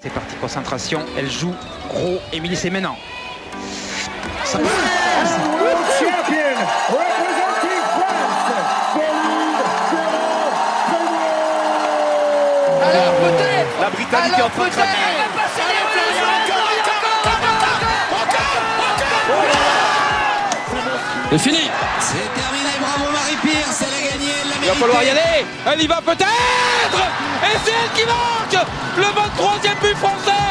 C'est parti, concentration. Elle joue gros. Émilie, c'est maintenant. Ça Alors peut-être. La Britannique est en train de craquer. C'est fini. C'est terminé, bravo Marie-Pierre, elle a gagné, elle l'a Il va falloir y aller. Elle y va peut-être. Et c'est elle qui marque le 23e but français.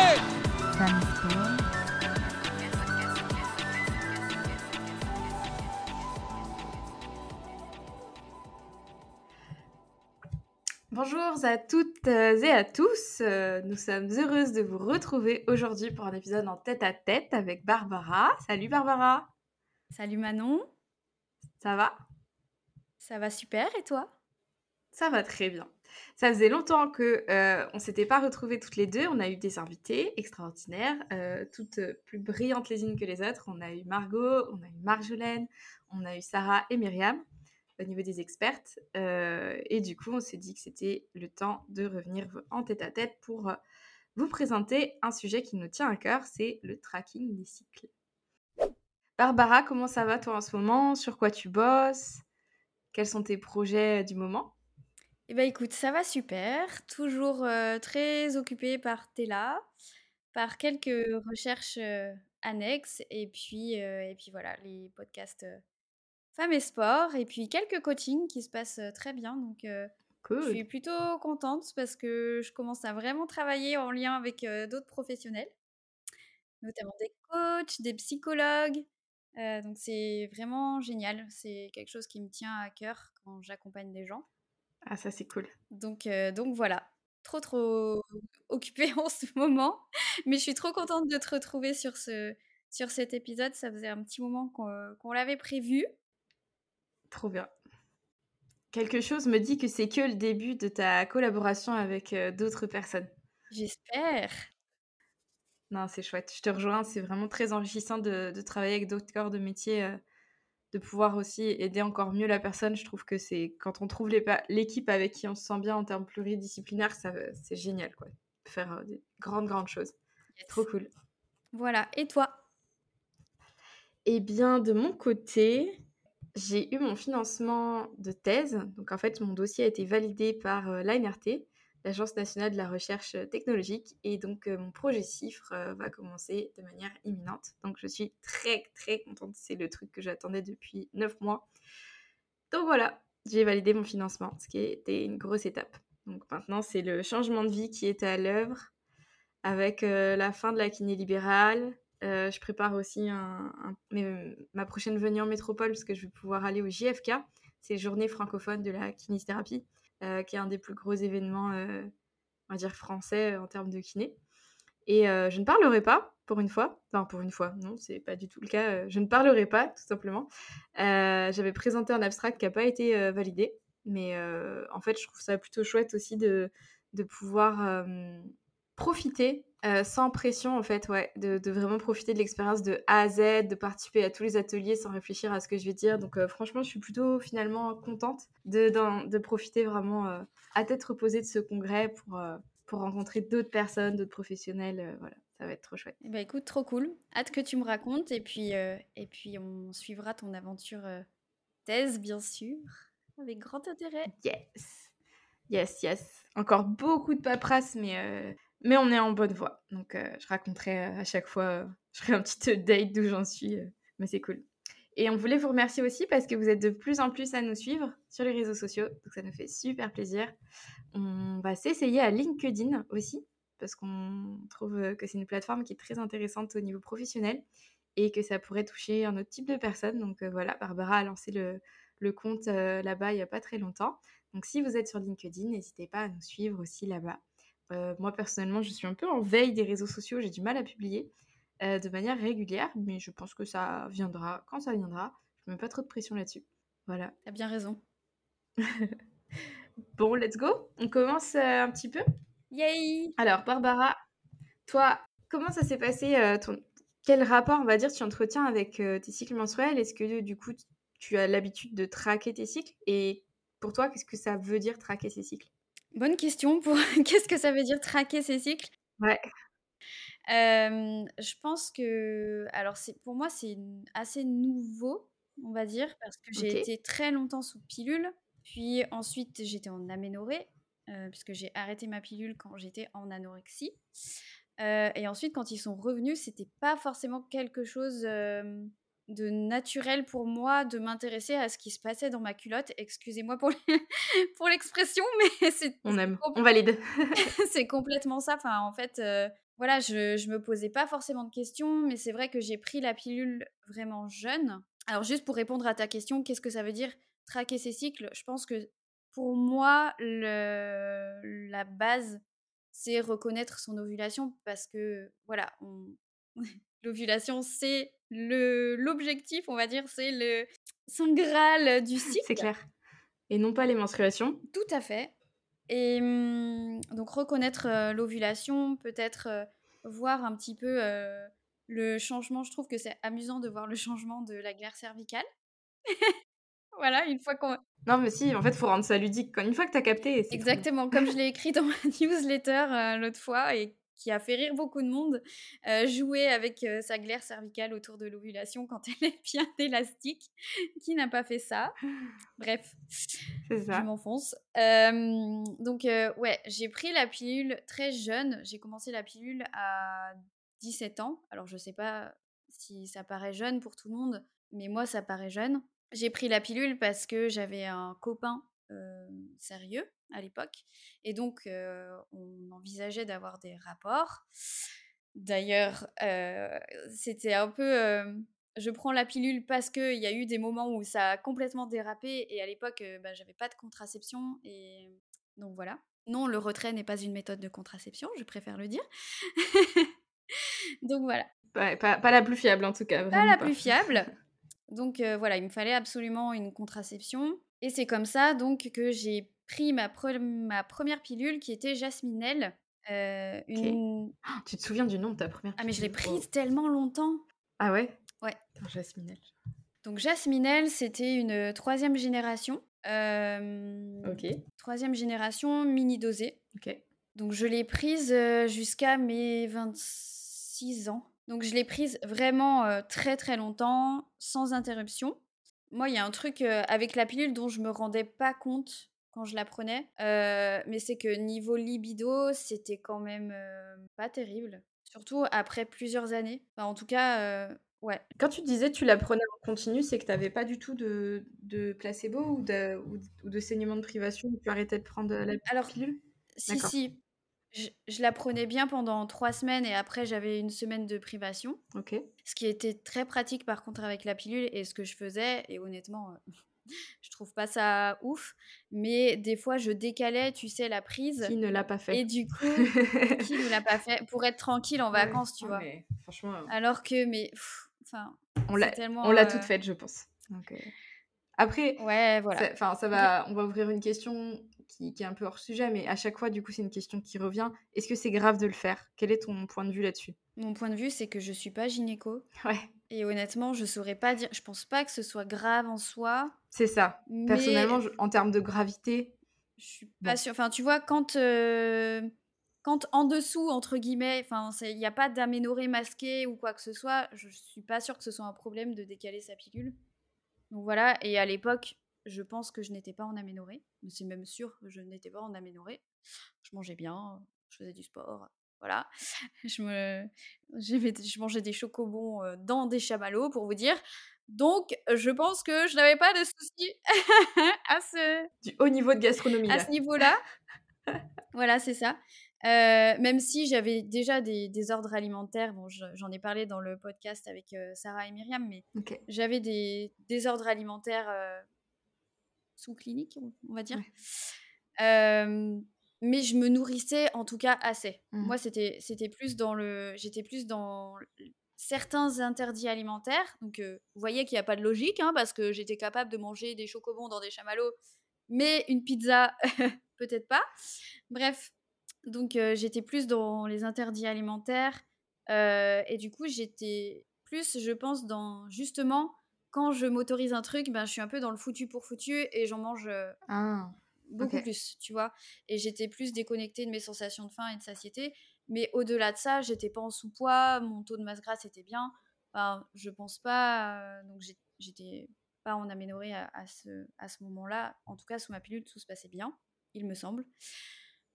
Bonjour à toutes euh, et à tous. Euh, Nous sommes heureuses de vous retrouver aujourd'hui pour un épisode en tête à tête avec Barbara. Salut Barbara, Salut Manon, ça va? Ça va super et toi? Ça va très bien. Ça faisait longtemps que euh, on s'était pas retrouvées toutes les deux. On a eu des invités extraordinaires, euh, toutes euh, plus brillantes les unes que les autres. On a eu Margot, on a eu Marjolaine, on a eu Sarah et Myriam au niveau des expertes. Euh, et du coup, on s'est dit que c'était le temps de revenir en tête à tête pour vous présenter un sujet qui nous tient à cœur, c'est le tracking des cycles. Barbara, comment ça va toi en ce moment? Sur quoi tu bosses? Quels sont tes projets du moment? Eh ben écoute, ça va super, toujours euh, très occupée par Tella, par quelques recherches euh, annexes et puis, euh, et puis voilà, les podcasts euh, Femmes et Sport et puis quelques coachings qui se passent euh, très bien. Donc euh, je suis plutôt contente parce que je commence à vraiment travailler en lien avec euh, d'autres professionnels, notamment des coachs, des psychologues. Euh, donc c'est vraiment génial. C'est quelque chose qui me tient à cœur quand j'accompagne des gens. Ah, ça c'est cool. Donc, euh, donc voilà, trop trop occupée en ce moment. Mais je suis trop contente de te retrouver sur, ce, sur cet épisode. Ça faisait un petit moment qu'on qu'on l'avait prévu. Trop bien. Quelque chose me dit que c'est que le début de ta collaboration avec euh, d'autres personnes. J'espère. Non, c'est chouette. Je te rejoins. C'est vraiment très enrichissant de, de travailler avec d'autres corps de métier, euh, de pouvoir aussi aider encore mieux la personne. Je trouve que c'est quand on trouve l'équipe avec qui on se sent bien en termes pluridisciplinaires, ça, c'est génial, quoi. Faire euh, des grandes, grandes choses. Yes. Trop cool. Voilà. Et toi? Eh bien, de mon côté, j'ai eu mon financement de thèse. Donc, en fait, mon dossier a été validé par euh, l'ANRT, l'Agence nationale de la recherche euh, technologique. Et donc, euh, mon projet CIFRE euh, va commencer de manière imminente. Donc, je suis très, très contente. C'est le truc que j'attendais depuis neuf mois. Donc, voilà, j'ai validé mon financement, ce qui était une grosse étape. Donc, maintenant, c'est le changement de vie qui est à l'œuvre avec la fin de la kiné libérale. Je prépare aussi un- un- ma prochaine venue en métropole parce que je vais pouvoir aller au JFK. C'est les Journées francophones de la kinésithérapie, euh, qui est un des plus gros événements, euh, on va dire, français euh, en termes de kiné. Et je ne parlerai pas, pour une fois. Enfin, pour une fois, non, c'est pas du tout le cas. je ne parlerai pas, tout simplement. J'avais présenté un abstract qui n'a pas été validé. Mais en fait, je trouve ça plutôt chouette aussi de, de pouvoir profiter euh, sans pression, en fait, ouais, de, de vraiment profiter de l'expérience de A à Z, de participer à tous les ateliers sans réfléchir à ce que je vais dire. Donc, euh, franchement, je suis plutôt finalement contente de, de profiter vraiment euh, à tête reposée de ce congrès pour, pour rencontrer d'autres personnes, d'autres professionnels. voilà, ça va être trop chouette. Eh ben écoute, trop cool. Hâte que tu me racontes et puis, et puis on suivra ton aventure thèse, bien sûr, avec grand intérêt. Yes, yes, yes. Encore beaucoup de paperasse, mais, mais on est en bonne voie. Donc, euh, je raconterai euh, à chaque fois, euh, je ferai un petit update d'où j'en suis, mais c'est cool. Et on voulait vous remercier aussi parce que vous êtes de plus en plus à nous suivre sur les réseaux sociaux, donc ça nous fait super plaisir. On va s'essayer à LinkedIn aussi, parce qu'on trouve que c'est une plateforme qui est très intéressante au niveau professionnel et que ça pourrait toucher un autre type de personnes. Donc voilà, Barbara a lancé le, compte là-bas il n'y a pas très longtemps. Donc si vous êtes sur LinkedIn, n'hésitez pas à nous suivre aussi là-bas. Euh, moi personnellement, je suis un peu en veille des réseaux sociaux, j'ai du mal à publier euh, de manière régulière, mais je pense que ça viendra quand ça viendra. Je ne mets pas trop de pression là-dessus. Voilà. T'as bien raison. Bon, let's go. On commence euh, un petit peu. Yay Alors, Barbara, toi, comment ça s'est passé ton... Quel rapport, on va dire, tu entretiens avec tes cycles menstruels? Est-ce que du coup, tu as l'habitude de traquer tes cycles? Et pour toi, qu'est-ce que ça veut dire traquer ces cycles? Bonne question pour qu'est-ce que ça veut dire traquer ces cycles? Ouais. je pense que alors pour moi, c'est assez nouveau, on va dire, parce que j'ai été très longtemps sous pilule, puis ensuite j'étais en aménorrhée, puisque j'ai arrêté ma pilule quand j'étais en anorexie. et ensuite, quand ils sont revenus, c'était pas forcément quelque chose, de naturel pour moi de m'intéresser à ce qui se passait dans ma culotte. Excusez-moi pour pour l'expression, mais c'est On aime, on valide. c'est complètement ça. Enfin, en fait, heu, voilà, je je me posais pas forcément de questions, mais c'est vrai que j'ai pris la pilule vraiment jeune. Alors juste pour répondre à ta question, qu'est-ce que ça veut dire traquer ses cycles? Je pense que pour moi, le la base, c'est reconnaître son ovulation parce que voilà, on l'ovulation, c'est le l'objectif, on va dire, c'est le saint graal du cycle. C'est clair. Et non pas les menstruations? Tout à fait. Et mmh, donc reconnaître, l'ovulation, peut-être, voir un petit peu, le changement. Je trouve que c'est amusant de voir le changement de la glaire cervicale. Voilà, une fois qu'on Non, mais si, en fait, faut rendre ça ludique. Une fois que tu as capté. Exactement, comme je l'ai écrit dans ma newsletter, l'autre fois et qui a fait rire beaucoup de monde, heu, jouer avec, heu, sa glaire cervicale autour de l'ovulation quand elle est bien élastique. Qui n'a pas fait ça? Bref, C'est je m'enfonce. Donc heu, ouais, j'ai pris la pilule très jeune. J'ai commencé la pilule à 17 ans. Alors je sais pas si ça paraît jeune pour tout le monde, mais moi ça paraît jeune. J'ai pris la pilule parce que j'avais un copain, sérieux à l'époque et donc on envisageait d'avoir des rapports. D'ailleurs, c'était un peu, je prends la pilule parce qu'il y a eu des moments où ça a complètement dérapé et à l'époque, bah, j'avais pas de contraception et donc voilà. Non, le retrait n'est pas une méthode de contraception, je préfère le dire. Donc voilà. Ouais, pas pas la plus fiable en tout cas, Pas la pas. plus fiable. Donc voilà, il me fallait absolument une contraception et c'est comme ça donc que j'ai pris ma pre ma 1re pilule qui était Jasminelle, OK. une Tu te souviens du nom de ta 1re Ah mais je l'ai pilule? Prise tellement longtemps! Ah ouais? Ouais. Attends, Jasminelle. Donc Jasminelle, c'était une, heu, 3e génération, hem, OK. 3e génération mini dosée. OK. Donc je l'ai prise, jusqu'à mes 26 ans. Donc je l'ai prise vraiment, très, très longtemps, sans interruption. Moi, il y a un truc, avec la pilule dont je me rendais pas compte quand je la prenais, heu, mais c'est que niveau libido, c'était quand même, heu, pas terrible. Surtout après plusieurs années. Enfin en tout cas, heu, ouais. Quand tu disais tu la prenais en continu, c'est que tu avais pas du tout de de placebo ou de ou d ou de saignement de privation tu arrêtais de prendre, la Alors pilule? si, si, je je la prenais bien pendant 3 semaines et après j'avais 1 semaine de privation. OK. Ce qui était très pratique par contre avec la pilule et ce que je faisais et honnêtement, je trouve pas ça ouf, mais des fois je décalais, tu sais, la prise Qui ne l'a pas fait? et du coup qui ne l'a pas fait? Pour être tranquille en Ouais, vacances, tu ouais, vois? mais franchement, heu Alors que mais enfin, On l'a tellement, on l'a heu toutes faites, je pense. Donc heu, après, Ouais, voilà. enfin ça va on va ouvrir une question qui qui est un peu hors sujet, mais à chaque fois, du coup, c'est une question qui revient. Est-ce que c'est grave de le faire? Quel est ton point de vue là-dessus? Mon point de vue, c'est que je suis pas gynéco Ouais. Et honnêtement, je saurais pas dire je pense pas que ce soit grave en soi, C'est ça. Personnellement, je en termes de gravité, je suis bon. pas sûre. Enfin, tu vois, quand, heu, quand «en dessous» entre guillemets, il y a pas d'aménorrhée masquée ou quoi que ce soit, je suis pas sûre que ce soit un problème de décaler sa pilule. Donc voilà et à l'époque, je pense que je n'étais pas en aménorrhée, c'est même sûr, je n'étais pas en aménorrhée. Je mangeais bien, je faisais du sport, voilà. Je me mangeais des chocobons, dans des chamallows pour vous dire. Donc je pense que je n'avais pas de soucis à ce Du haut niveau de gastronomie à là. ce niveau-là. Voilà, c'est ça. Même si j'avais déjà des désordres alimentaires, bon je j'en ai parlé dans le podcast avec, Sarah et Myriam, mais OK. j'avais des désordres alimentaires, heu sous-cliniques, on on va dire. Ouais. Mais je me nourrissais en tout cas assez. Mmh. Moi, c'était c'était plus dans le j'étais plus dans certains interdits alimentaires, donc heu, vous voyez qu'il y a pas de logique, hein, parce que j'étais capable de manger des chocobons dans des chamallows, mais une pizza, peut-être pas. Bref, donc heu, j'étais plus dans les interdits alimentaires, heu et du coup, j'étais plus, je pense, dans justement, quand je m'autorise un truc, ben, je suis un peu dans le foutu pour foutu et j'en mange, Ah. Beaucoup plus, tu vois. Et j'étais plus déconnectée de mes sensations de faim et de satiété. Mais au-delà de ça, j'étais pas en sous-poids, mon taux de masse grasse était bien. Enfin, je pense pas. euh, donc j'étais pas en aménorrhée à, ce, à ce moment-là. En tout cas, sous ma pilule, tout se passait bien, il me semble.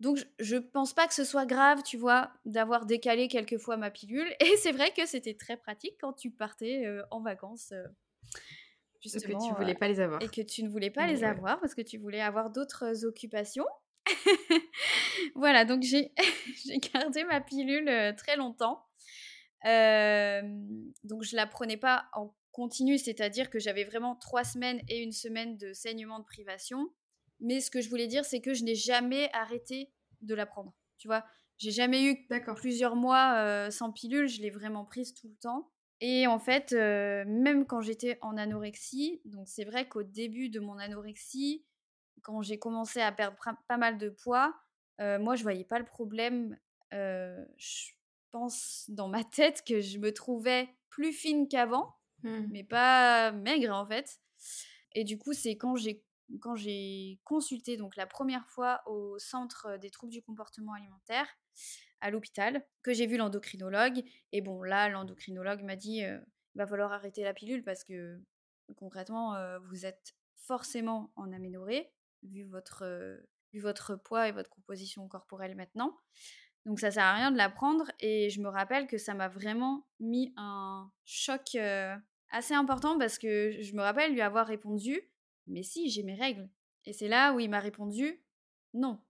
Donc je, je pense pas que ce soit grave, tu vois, d'avoir décalé quelques fois ma pilule. Et c'est vrai que c'était très pratique quand tu partais euh, en vacances. euh, Que justement, tu euh, voulais pas les avoir. et que tu ne voulais pas les Ouais. avoir parce que tu voulais avoir d'autres occupations. voilà, donc j'ai j'ai gardé ma pilule euh, très longtemps. Euh, donc je la prenais pas en continu, c'est-à-dire que j'avais vraiment trois semaines et une semaine de saignement de privation. Mais ce que je voulais dire, c'est que je n'ai jamais arrêté de la prendre. Tu vois, j'ai jamais eu plusieurs mois euh, sans pilule, je l'ai vraiment prise tout le temps. Et en fait, euh, même quand j'étais en anorexie, donc c'est vrai qu'au début de mon anorexie, quand j'ai commencé à perdre pas mal de poids, euh, moi je voyais pas le problème. Euh, je pense dans ma tête que je me trouvais plus fine qu'avant, Hmm. mais pas maigre en fait. Et du coup, c'est quand j'ai quand j'ai consulté donc la première fois au centre des troubles du comportement alimentaire à l'hôpital que j'ai vu l'endocrinologue et bon là l'endocrinologue m'a dit il va falloir arrêter la pilule parce que concrètement euh, vous êtes forcément en aménorrhée vu votre vu votre poids et votre composition corporelle maintenant. Donc ça sert à rien de la prendre et je me rappelle que ça m'a vraiment mis un choc assez important parce que je me rappelle lui avoir répondu mais si j'ai mes règles et c'est là où il m'a répondu non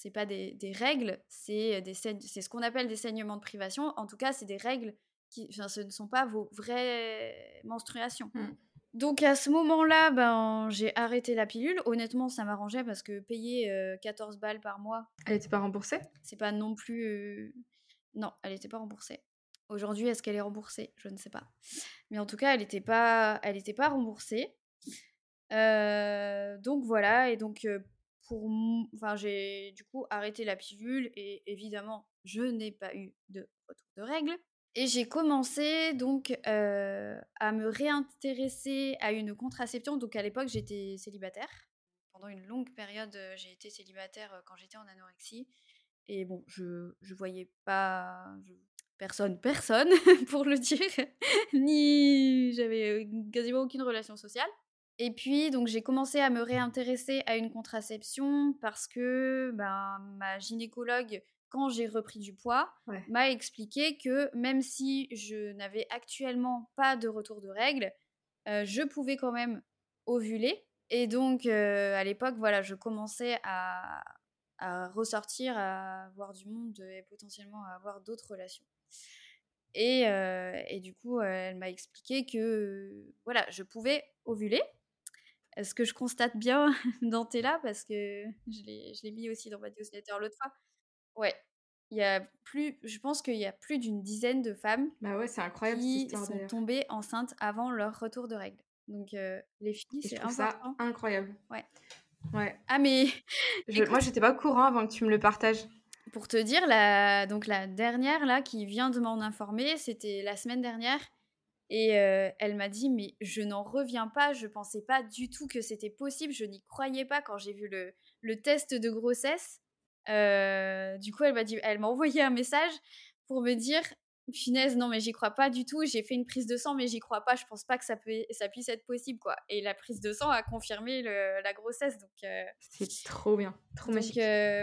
c'est pas des, des règles c'est ce qu'on appelle des saignements de privation en tout cas c'est des règles qui enfin, ce ne sont pas vos vraies menstruations Mm. donc à ce moment-là ben j'ai arrêté la pilule honnêtement ça m'arrangeait parce que payer euh, 14 balles par mois Elle était pas remboursée? c'est pas non plus. euh, Non, elle n'était pas remboursée. Aujourd'hui, est-ce qu'elle est remboursée? Je ne sais pas. Mais en tout cas, elle n'était pas, elle était pas remboursée. Euh, donc voilà, et donc pour, enfin j'ai du coup arrêté la pilule et évidemment je n'ai pas eu de règles. Et j'ai commencé donc à me réintéresser à une contraception. Donc à l'époque j'étais célibataire. Pendant une longue période, j'ai été célibataire quand j'étais en anorexie. Et bon, je, je voyais pas personne, personne pour le dire, ni j'avais quasiment aucune relation sociale. Et puis, donc, j'ai commencé à me réintéresser à une contraception parce que ben, ma gynécologue, quand j'ai repris du poids, Ouais. m'a expliqué que même si je n'avais actuellement pas de retour de règles, euh, je pouvais quand même ovuler. Et donc, euh, à l'époque, voilà, je commençais à, à ressortir, à voir du monde et potentiellement à avoir d'autres relations. Et, euh, et du coup, elle m'a expliqué que voilà, je pouvais ovuler. Ce que je constate bien dans Tella, parce que je l'ai je l'ai mis aussi dans ma newsletter l'autre fois. Ouais, il y a plus, je pense qu'il y a plus d'une dizaine de femmes Bah ouais, incroyable qui sont tombées enceintes avant leur retour de règles. Donc euh, les filles, c'est ça incroyable. Ouais. Ouais. Ah mais Je- moi, j'étais pas au courant avant que tu me le partages. Pour te dire, la, donc la dernière là qui vient de m'en informer, c'était la semaine dernière. Et euh, elle m'a dit, mais je n'en reviens pas, je pensais pas du tout que c'était possible, je n'y croyais pas quand j'ai vu le, le test de grossesse. Euh, du coup, elle m'a dit, elle m'a envoyé un message pour me dire, Finesse, non mais j'y crois pas du tout, j'ai fait une prise de sang mais j'y crois pas, je pense pas que ça, peut, ça puisse être possible quoi. Et la prise de sang a confirmé le- la grossesse, donc... euh, C'est trop bien. Trop donc magique.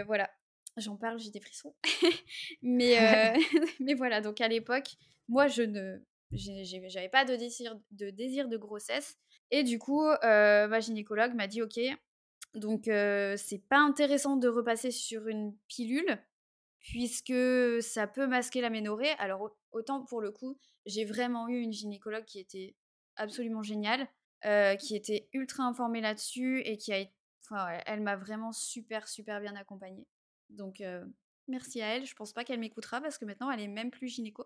voilà, j'en parle, j'ai des frissons. mais, mais voilà, donc à l'époque, moi je ne j'avais pas de désir, de désir de grossesse. Et du coup, euh, ma gynécologue m'a dit ok, donc euh, c'est pas intéressant de repasser sur une pilule puisque ça peut masquer l'aménorrhée. Alors au- autant pour le coup, j'ai vraiment eu une gynécologue qui était absolument géniale, euh, qui était ultra informée là-dessus et qui a été elle m'a vraiment super, super bien accompagnée. Donc, merci à elle. Je pense pas qu'elle m'écoutera parce que maintenant, elle est même plus gynéco,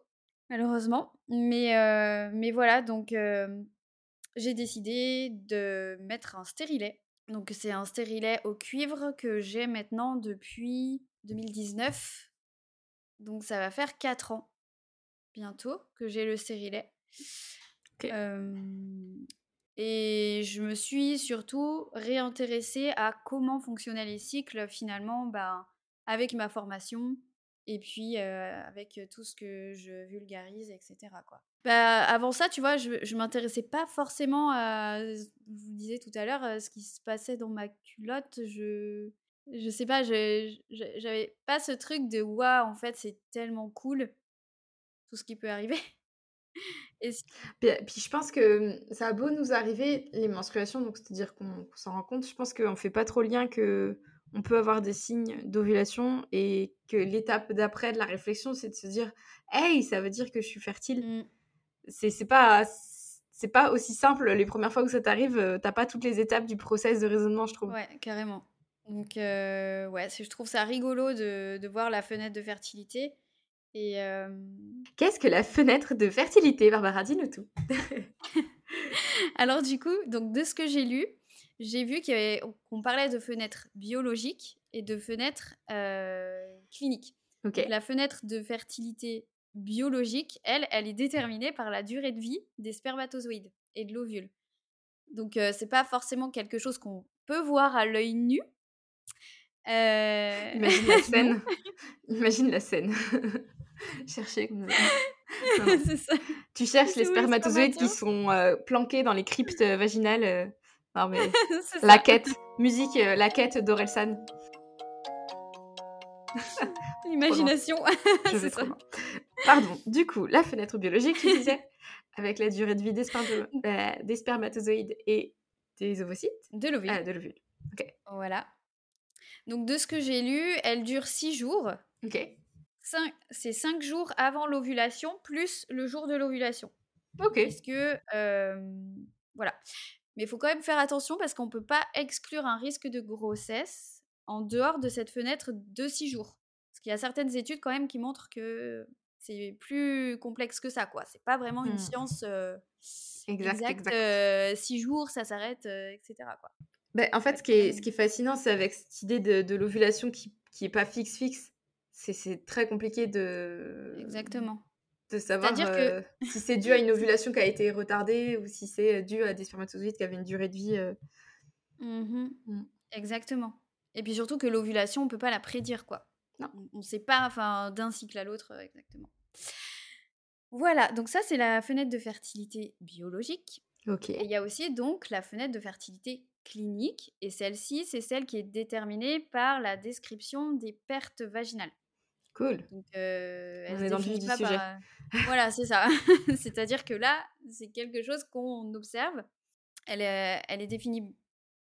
malheureusement. Mais, euh, mais voilà, donc euh, j'ai décidé de mettre un stérilet. Donc, c'est un stérilet au cuivre que j'ai maintenant depuis 2019. Donc, ça va faire 4 ans bientôt que j'ai le stérilet. Euh, Et je me suis surtout réintéressée à comment fonctionnaient les cycles finalement ben, avec ma formation et puis avec tout ce que je vulgarise, etc. Bah, avant ça, tu vois, je, je m'intéressais pas forcément à, vous disais tout à l'heure, ce qui se passait dans ma culotte. Je, je sais pas, j'avais pas ce truc de waouh, en fait, c'est tellement cool tout ce qui peut arriver. Puis, je pense que mmh, ça a beau nous arriver, les menstruations, donc c'est-à-dire qu'on qu'on s'en rend compte, je pense qu'on fait pas trop le lien que on peut avoir des signes d'ovulation et que l'étape d'après de la réflexion, c'est de se dire Hey, ça veut dire que je suis fertile. Mm. C'est pas, c'est pas aussi simple. Les premières fois que ça t'arrive, euh, t'as pas toutes les étapes du process de raisonnement, je trouve. Ouais, carrément. Donc, euh, ouais, je trouve ça rigolo de, de voir la fenêtre de fertilité. Et euh, Qu'est-ce que la fenêtre de fertilité, Barbara Dis-nous tout. alors, du coup, donc de ce que j'ai lu, j'ai vu qu'on parlait de fenêtre biologique et de fenêtre euh, clinique. Ok. Donc, la fenêtre de fertilité biologique, elle, elle est déterminée par la durée de vie des spermatozoïdes et de l'ovule. Donc, euh, c'est pas forcément quelque chose qu'on peut voir à l'œil nu. Euh, Imagine la scène. Imagine la scène. Chercher comme ça. Tu cherches les spermatozoïdes qui sont euh, planqués dans les cryptes vaginales. Non mais la ça. quête, musique, euh, la quête d'Orelsan. L'imagination. C'est ça. loin. Pardon. Du coup, la fenêtre biologique, tu disais, avec la durée de vie des, spermato- euh, des spermatozoïdes et des ovocytes, De l'ovule. ah, de l'ovule. Voilà. Donc, de ce que j'ai lu, elle dure 6 jours. Ok. C'est 5 jours avant l'ovulation, plus le jour de l'ovulation. Ok. Puisque, euh, voilà. Mais il faut quand même faire attention parce qu'on ne peut pas exclure un risque de grossesse en dehors de cette fenêtre de 6 jours. Parce qu'il y a certaines études quand même qui montrent que c'est plus complexe que ça, quoi. C'est pas vraiment une Hmm. science euh, Exact, exacte. exact. euh, six jours, ça s'arrête, euh, etc. Quoi. Ben, en fait, ce qui est, ce qui est fascinant, c'est avec cette idée de, de l'ovulation qui, qui est pas fixe fixe. C'est, c'est très compliqué de, Exactement. De savoir que- euh, si c'est dû à une ovulation qui a été retardée ou si c'est dû à des spermatozoïdes qui avaient une durée de vie. euh, Mhm. Mm. Exactement. Et puis surtout que l'ovulation, on peut pas la prédire, quoi. Non. On ne sait pas, enfin, d'un cycle à l'autre, euh, exactement. Voilà, donc ça, c'est la fenêtre de fertilité biologique. Ok. Et il y a aussi donc la fenêtre de fertilité clinique. Et celle-ci, c'est celle qui est déterminée par la description des pertes vaginales. Cool. Donc, euh, elle On est dans le définit vif du pas sujet. par, euh, Voilà, c'est ça. C'est-à-dire que là, c'est quelque chose qu'on observe. Elle est, elle est définie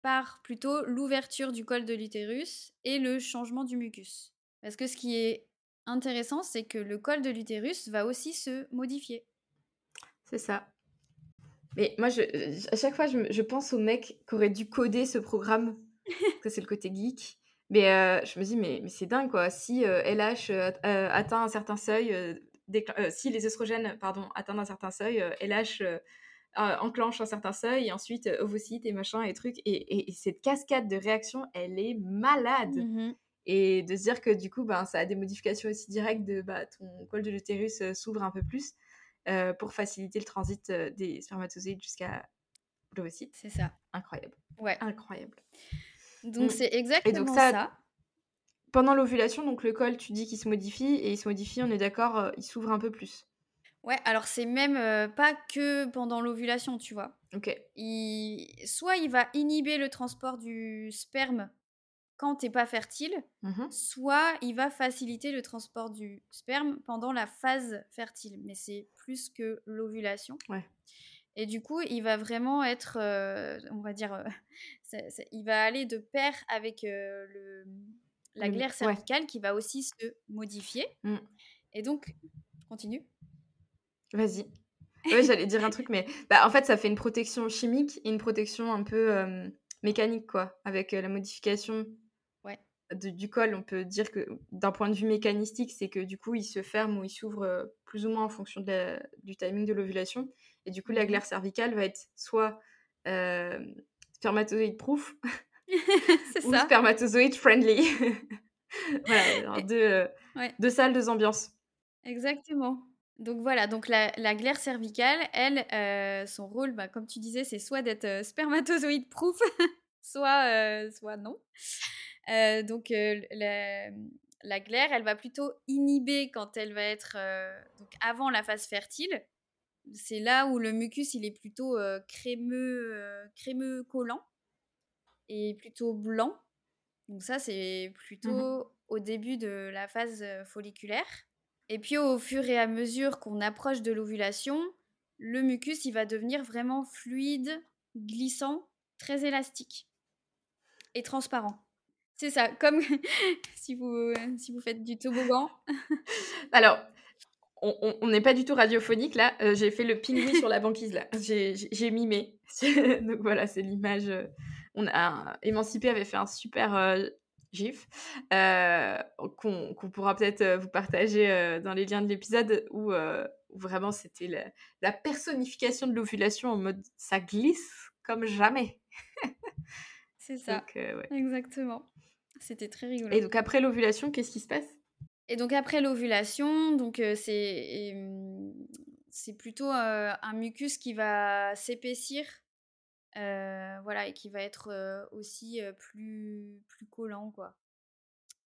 par plutôt l'ouverture du col de l'utérus et le changement du mucus. Parce que ce qui est intéressant, c'est que le col de l'utérus va aussi se modifier. C'est ça. Mais moi, je, à chaque fois, je, me- je pense au mec qui aurait dû coder ce programme. Ça, c'est le côté geek. Mais euh, je me dis, mais, mais c'est dingue, quoi. Si euh, LH euh, euh, atteint un certain seuil, si les oestrogènes, pardon, atteignent un certain seuil, LH enclenche un certain seuil, et ensuite ovocytes et machin et trucs. Et, et- et cette cascade de réactions, elle est malade. Mhm. Et de se dire que du coup, ben, ça a des modifications aussi directes de bah, ton col de l'utérus s'ouvre un peu plus pour faciliter le transit des spermatozoïdes jusqu'à l'ovocyte. C'est ça. Incroyable. Ouais. Incroyable. Donc Mm. c'est exactement ça- ça. Pendant l'ovulation, donc le col, tu dis qu'il se modifie et il se modifie, on est d'accord, euh, il s'ouvre un peu plus. Ouais, alors c'est même euh, pas que pendant l'ovulation, tu vois. Ok. il... soit il va inhiber le transport du sperme quand t'es pas fertile, Mhm. soit il va faciliter le transport du sperme pendant la phase fertile. Mais c'est plus que l'ovulation. Ouais. Et du coup, il va vraiment être, euh, on va dire, euh, ça- ça- il va aller de pair avec euh, le, la Le- glaire ouais. cervicale qui va aussi se modifier. Mm. Et donc, continue. Vas-y. Ouais, j'allais dire un truc, mais bah, en fait, ça fait une protection chimique et une protection un peu mécanique, quoi. Avec la modification Ouais. de- du col, on peut dire que d'un point de vue mécanistique, c'est que du coup, il se ferme ou il s'ouvre plus ou moins en fonction de la- du timing de l'ovulation. Et du coup, la Mhm. glaire cervicale va être soit euh, spermatozoïde proof ou ça. spermatozoïde friendly. voilà, alors deux, euh, Ouais. deux salles, deux ambiances. Exactement. Donc voilà, donc la, la glaire cervicale, elle, euh, son rôle, bah, comme tu disais, c'est soit d'être spermatozoïde proof, soit, euh, soit non. Euh, donc euh, la, la glaire, elle va plutôt inhiber quand elle va être donc avant la phase fertile. C'est là où le mucus il est plutôt euh, crémeux, euh, crémeux collant et plutôt blanc. Donc ça c'est plutôt au début de la phase folliculaire. Et puis au fur et à mesure qu'on approche de l'ovulation, le mucus il va devenir vraiment fluide, glissant, très élastique et transparent. C'est ça, comme si vous, si vous faites du toboggan. Alors, on- n'est pas du tout radiophonique là. Euh, j'ai fait le pingouin sur la banquise là. J'ai mimé. Donc voilà, c'est l'image. euh, On a Émancipé avait fait un super euh, gif euh, qu'on pourra peut-être vous partager dans les liens de l'épisode où, où vraiment c'était la, la personnification de l'ovulation en mode ça glisse comme jamais. C'est ça, Donc, ouais. exactement. C'était très rigolo. Et donc après l'ovulation, qu'est-ce qui se passe? Et donc après l'ovulation, donc euh, c'est c'est plutôt euh, un mucus qui va s'épaissir, euh, voilà, et qui va être aussi plus plus collant quoi.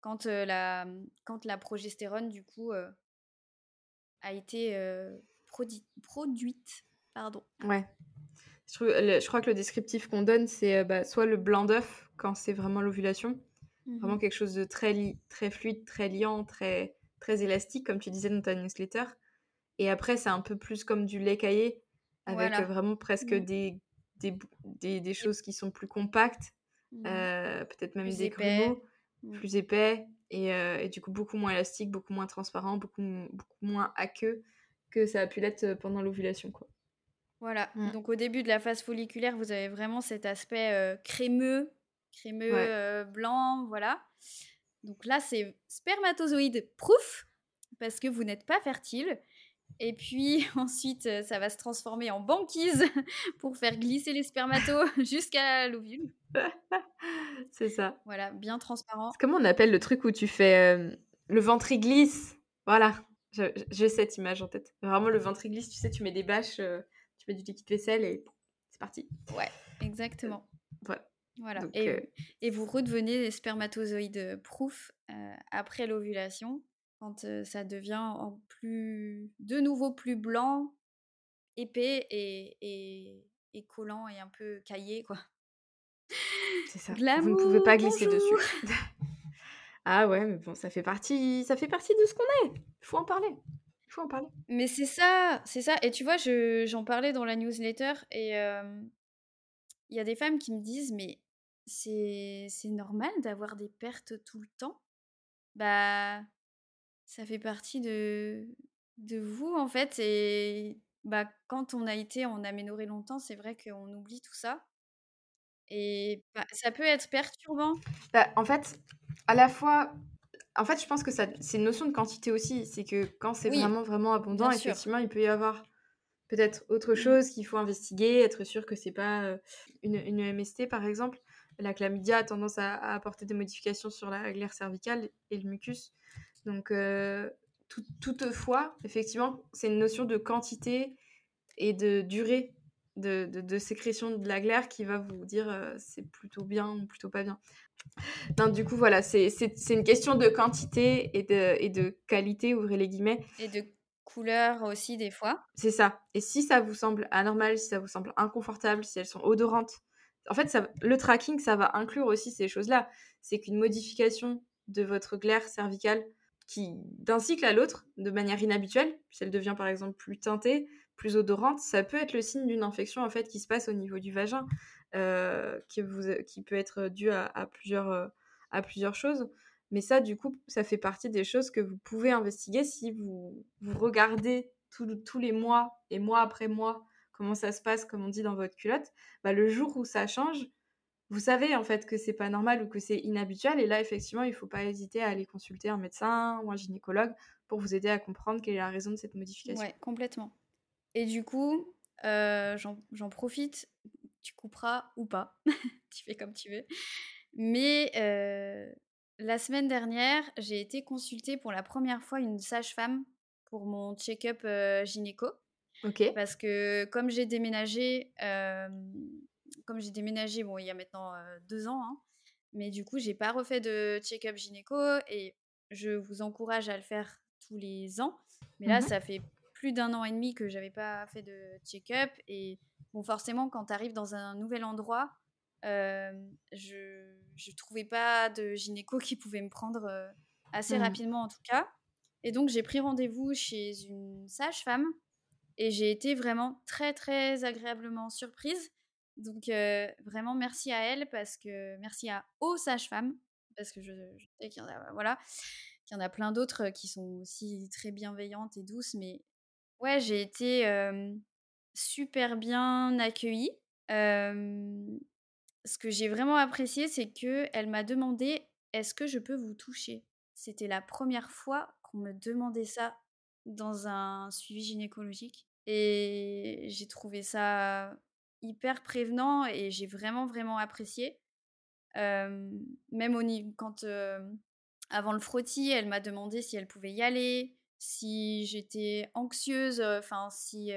Quand la quand la progestérone du coup a été produite, pardon. Ouais. Je, je crois que le descriptif qu'on donne, c'est bah, soit le blanc d'œuf quand c'est vraiment l'ovulation, vraiment Mhm. quelque chose de très, très fluide, très liant, très, très élastique, comme tu disais dans ta newsletter. Et après, c'est un peu plus comme du lait caillé, avec Voilà. euh, vraiment presque Mhm. des, des, des, des choses qui sont plus compactes, Mhm. euh, peut-être même Plus des grumeaux, plus épais, et, euh, et du coup beaucoup moins élastique, beaucoup moins transparent, beaucoup, beaucoup moins aqueux que ça a pu l'être pendant l'ovulation. quoi. Voilà, donc au début de la phase folliculaire, vous avez vraiment cet aspect euh, crémeux, crémeux Ouais. euh, blanc, voilà. Donc là, c'est spermatozoïde proof, parce que vous n'êtes pas fertile. Et puis ensuite, euh, ça va se transformer en banquise pour faire glisser les spermatos jusqu'à l'ovule. c'est ça. Voilà, bien transparent. Comment on appelle le truc où tu fais euh, le ventriglisse Voilà, Je- je- j'ai cette image en tête. Vraiment le ventriglisse, tu sais, tu mets des bâches, euh, tu mets du liquide vaisselle et c'est parti. Ouais, exactement. Voilà. Voilà. Donc, et, euh, et vous redevenez des spermatozoïdes proof euh, après l'ovulation, quand euh, ça devient en plus, de nouveau plus blanc, épais et, et, et collant et un peu caillé, quoi. c'est ça. Vous ne pouvez pas glisser bonjour. dessus. ah ouais, mais bon, ça fait partie, ça fait partie de ce qu'on est. Il faut en parler. Il faut en parler. Mais c'est ça, c'est ça. Et tu vois, je, j'en parlais dans la newsletter et euh, il y a des femmes qui me disent, mais c'est, c'est normal d'avoir des pertes tout le temps? Bah, ça fait partie de, de vous, en fait. Et bah, quand on a été en aménorrhée longtemps, c'est vrai qu'on oublie tout ça. Et bah, ça peut être perturbant. Bah, en fait, à la fois, en fait, je pense que ça, c'est une notion de quantité aussi. C'est que quand c'est Oui, vraiment, vraiment abondant, effectivement, il peut y avoir peut-être autre Mm. chose qu'il faut investiguer, être sûr que c'est pas une, une MST, par exemple. La chlamydia a tendance à, à apporter des modifications sur la glaire cervicale et le mucus. Donc, euh, tout- toutefois, effectivement, c'est une notion de quantité et de durée de, de- de sécrétion de la glaire qui va vous dire euh, c'est plutôt bien ou plutôt pas bien. Non, du coup, voilà, c'est une question de quantité et de, et de qualité, ouvrez les guillemets. Et de couleur aussi, des fois. C'est ça. Et si ça vous semble anormal, si ça vous semble inconfortable, si elles sont odorantes, en fait, ça, le tracking, ça va inclure aussi ces choses-là. C'est qu'une modification de votre glaire cervicale qui, d'un cycle à l'autre, de manière inhabituelle, si elle devient par exemple plus teintée, plus odorante, ça peut être le signe d'une infection en fait qui se passe au niveau du vagin, euh, qui, peut être due à, plusieurs, choses. Mais ça, du coup, ça fait partie des choses que vous pouvez investiguer si vous, regardez tous les mois et mois après mois comment ça se passe, comme on dit dans votre culotte. Bah, le jour où ça change, vous savez en fait que c'est pas normal ou que c'est inhabituel. Et là, effectivement, il faut pas hésiter à aller consulter un médecin ou un gynécologue pour vous aider à comprendre quelle est la raison de cette modification. Ouais, complètement. Et du coup, euh, j'en profite, tu couperas ou pas, tu fais comme tu veux. Mais euh, la semaine dernière, j'ai été consultée pour la première fois une sage-femme pour mon check-up gynéco. Parce que comme j'ai déménagé, comme j'ai déménagé, bon, il y a maintenant deux ans, hein, mais du coup, j'ai pas refait de check-up gynéco et je vous encourage à le faire tous les ans. Mais là, Mhm. ça fait plus d'un an et demi que j'avais pas fait de check-up et bon, forcément, quand tu arrives dans un nouvel endroit, euh, je je trouvais pas de gynéco qui pouvait me prendre assez Mhm. rapidement en tout cas. Et donc, j'ai pris rendez-vous chez une sage-femme et j'ai été vraiment très, très agréablement surprise. Donc, euh, vraiment, merci à elle parce que merci à aux sages-femmes parce que je, je sais qu'il y en a, voilà, qu'il y en a plein d'autres qui sont aussi très bienveillantes et douces. Mais ouais, j'ai été euh, super bien accueillie. Euh, ce que j'ai vraiment apprécié, c'est que elle m'a demandé est-ce que je peux vous toucher? C'était la première fois qu'on me demandait ça dans un suivi gynécologique. Et j'ai trouvé ça hyper prévenant et j'ai vraiment, vraiment apprécié. Euh, même au niveau, quand euh, avant le frottis, elle m'a demandé si elle pouvait y aller, si j'étais anxieuse, enfin si,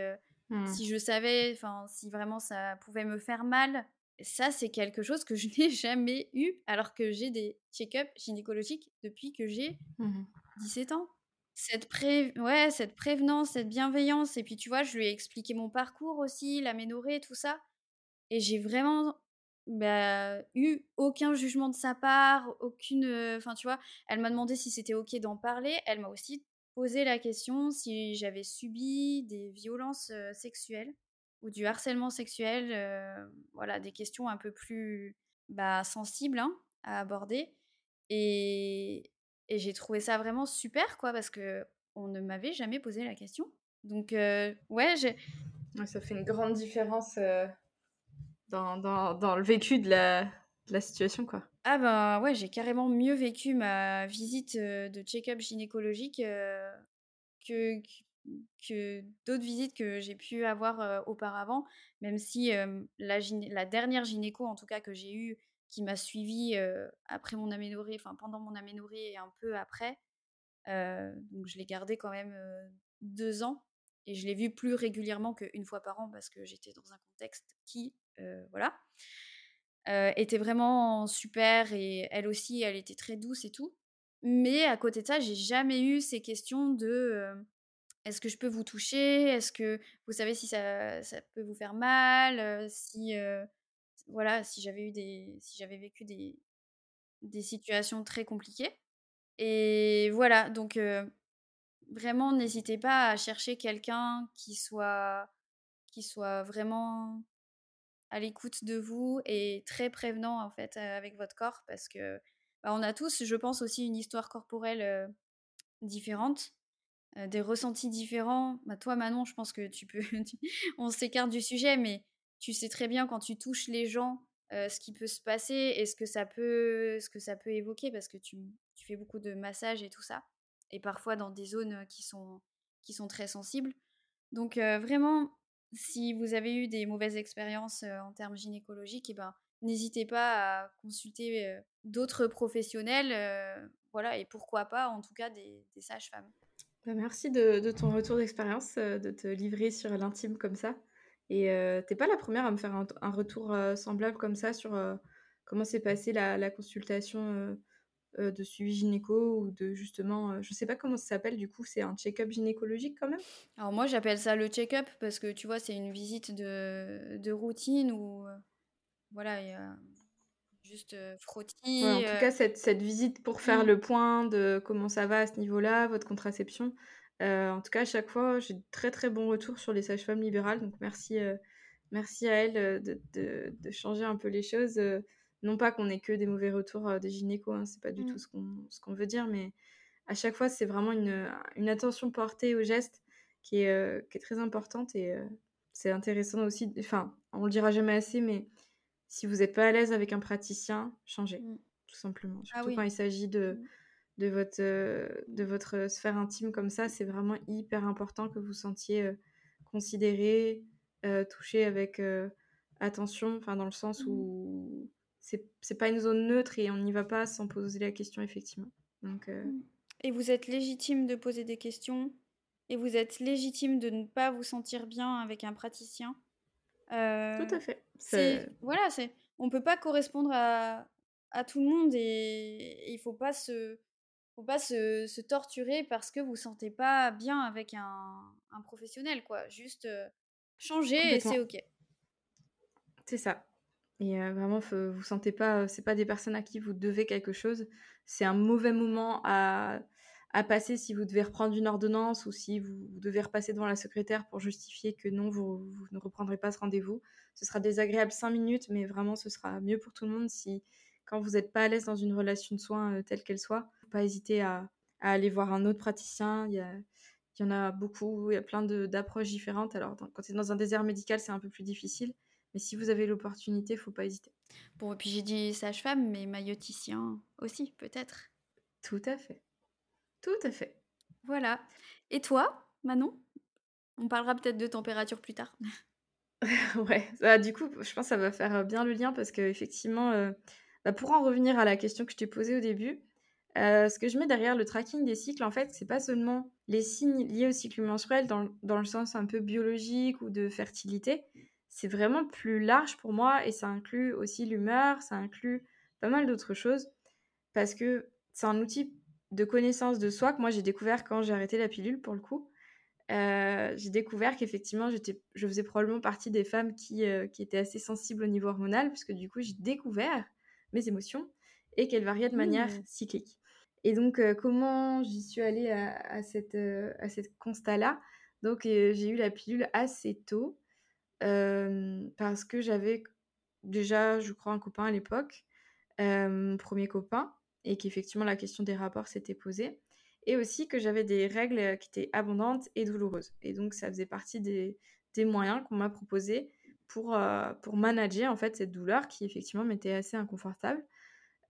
Hmm. si je savais, enfin si vraiment ça pouvait me faire mal. Ça, c'est quelque chose que je n'ai jamais eu alors que j'ai des check-up gynécologiques depuis que j'ai Mhm. 17 ans. Cette, pré... ouais, cette prévenance, cette bienveillance. Et puis, tu vois, je lui ai expliqué mon parcours aussi, l'aménorrhée, tout ça. Et j'ai vraiment bah, eu aucun jugement de sa part, aucune. Enfin, tu vois, elle m'a demandé si c'était OK d'en parler. Elle m'a aussi posé la question si j'avais subi des violences euh, sexuelles ou du harcèlement sexuel. euh, voilà, des questions un peu plus bah, sensibles hein, à aborder. Et, et j'ai trouvé ça vraiment super, quoi, parce que on ne m'avait jamais posé la question. Donc, euh, ouais, j'ai. Ça fait une grande différence euh, dans, dans, dans le vécu de la, de la situation, quoi. Ah ben ouais, j'ai carrément mieux vécu ma visite de check-up gynécologique euh, que, que d'autres visites que j'ai pu avoir auparavant, même si la, la dernière gynéco, en tout cas, que j'ai eue, qui m'a suivie euh, après mon aménorrhée, enfin pendant mon aménorrhée et un peu après, donc je l'ai gardée quand même deux ans et je l'ai vue plus régulièrement qu'une fois par an parce que j'étais dans un contexte qui, voilà, était vraiment super et elle aussi, elle était très douce et tout. Mais à côté de ça, j'ai jamais eu ces questions de est-ce que je peux vous toucher? Est-ce que vous savez si ça, ça peut vous faire mal? Si voilà, si j'avais eu des, si j'avais vécu des, des situations très compliquées. Et voilà, donc vraiment, n'hésitez pas à chercher quelqu'un qui soit, qui soit vraiment à l'écoute de vous et très prévenant en fait avec votre corps parce que bah, on a tous, je pense aussi une histoire corporelle différente, des ressentis différents. Bah, toi Manon, je pense que tu peux, on s'écarte du sujet, mais tu sais très bien quand tu touches les gens ce qui peut se passer et ce que ça peut, ce que ça peut évoquer parce que tu, fais beaucoup de massages et tout ça et parfois dans des zones qui sont qui sont très sensibles. Donc vraiment, si vous avez eu des mauvaises expériences en termes gynécologiques, eh ben, n'hésitez pas à consulter d'autres professionnels, voilà, et pourquoi pas en tout cas des, sages-femmes. Bah, merci de, ton retour d'expérience, de te livrer sur l'intime comme ça. Et euh, t'es pas la première à me faire un, un retour euh, semblable comme ça sur euh, comment s'est passée la, la consultation euh, de suivi gynéco ou de justement, je sais pas comment ça s'appelle du coup, c'est un check-up gynécologique quand même? Alors moi j'appelle ça le check-up parce que tu vois c'est une visite de, de routine où voilà il y a juste frottis. Ouais, en tout cas, cette, cette visite pour faire Mm. le point de comment ça va à ce niveau-là, votre contraception. Euh, en tout cas, à chaque fois, j'ai de très très bons retours sur les sages-femmes libérales. Donc merci, euh, merci à elles euh, de, de- de changer un peu les choses. Non pas qu'on ait que des mauvais retours des gynécos, hein, c'est pas du Mm. tout ce qu'on ce qu'on veut dire, mais à chaque fois, c'est vraiment une, une attention portée au geste qui est, qui est très importante et c'est intéressant aussi. Enfin, on le dira jamais assez, mais si vous n'êtes pas à l'aise avec un praticien, changez, Mm. tout simplement. Ah Surtout oui. quand il s'agit de, Mm. De, votre, euh, de votre sphère intime comme ça, c'est vraiment hyper important que vous sentiez euh, considéré, euh, touché avec attention, enfin dans le sens Mm. où c'est pas une zone neutre et on n'y va pas sans poser la question, effectivement. Donc, euh, Et vous êtes légitime de poser des questions. et vous êtes légitime de ne pas vous sentir bien avec un praticien. Tout à fait. c'est C'est voilà, c'est on peut pas correspondre à, à tout le monde et, et il faut pas se faut pas se, se torturer parce que vous sentez pas bien avec un, un professionnel quoi. Juste euh, changer et c'est ok. C'est ça. Et euh, vraiment, vous sentez pas, c'est pas des personnes à qui vous devez quelque chose. C'est un mauvais moment à, à passer si vous devez reprendre une ordonnance ou si vous, vous devez repasser devant la secrétaire pour justifier que non, vous, vous ne reprendrez pas ce rendez-vous. Ce sera désagréable cinq minutes, mais vraiment, ce sera mieux pour tout le monde si, quand vous n'êtes pas à l'aise dans une relation de soins euh, telle qu'elle soit, faut pas hésiter à, à aller voir un autre praticien. Il y a, il y en a beaucoup, il y a plein d'approches différentes. Alors, dans- quand c'est dans un désert médical, c'est un peu plus difficile. Mais si vous avez l'opportunité, faut pas hésiter. Bon, et puis j'ai dit sage-femme, mais mailloticien aussi, peut-être. Tout à fait. Tout à fait. Voilà. Et toi, Manon? On parlera peut-être de température plus tard. Ouais, bah, du coup, je pense que ça va faire euh, bien le lien parce qu'effectivement, euh, bah, pour en revenir à la question que je t'ai posée au début, euh, ce que je mets derrière le tracking des cycles, en fait, c'est pas seulement les signes liés au cycle menstruel dans, dans le sens un peu biologique ou de fertilité, c'est vraiment plus large pour moi et ça inclut aussi l'humeur, ça inclut pas mal d'autres choses parce que c'est un outil de connaissance de soi que moi j'ai découvert quand j'ai arrêté la pilule pour le coup. Euh, j'ai découvert qu'effectivement, je faisais probablement partie des femmes qui, euh, qui étaient assez sensibles au niveau hormonal, puisque du coup, j'ai découvert mes émotions et qu'elles variaient de manière Mmh. cyclique. Et donc, comment j'y suis allée à, à cette, cette constat-là? Donc, j'ai eu la pilule assez tôt, parce que j'avais déjà, je crois, un copain à l'époque, premier copain, et qu'effectivement, la question des rapports s'était posée et aussi que j'avais des règles qui étaient abondantes et douloureuses. Et donc, ça faisait partie des, des moyens qu'on m'a proposés pour, pour manager en fait cette douleur qui effectivement m'était assez inconfortable.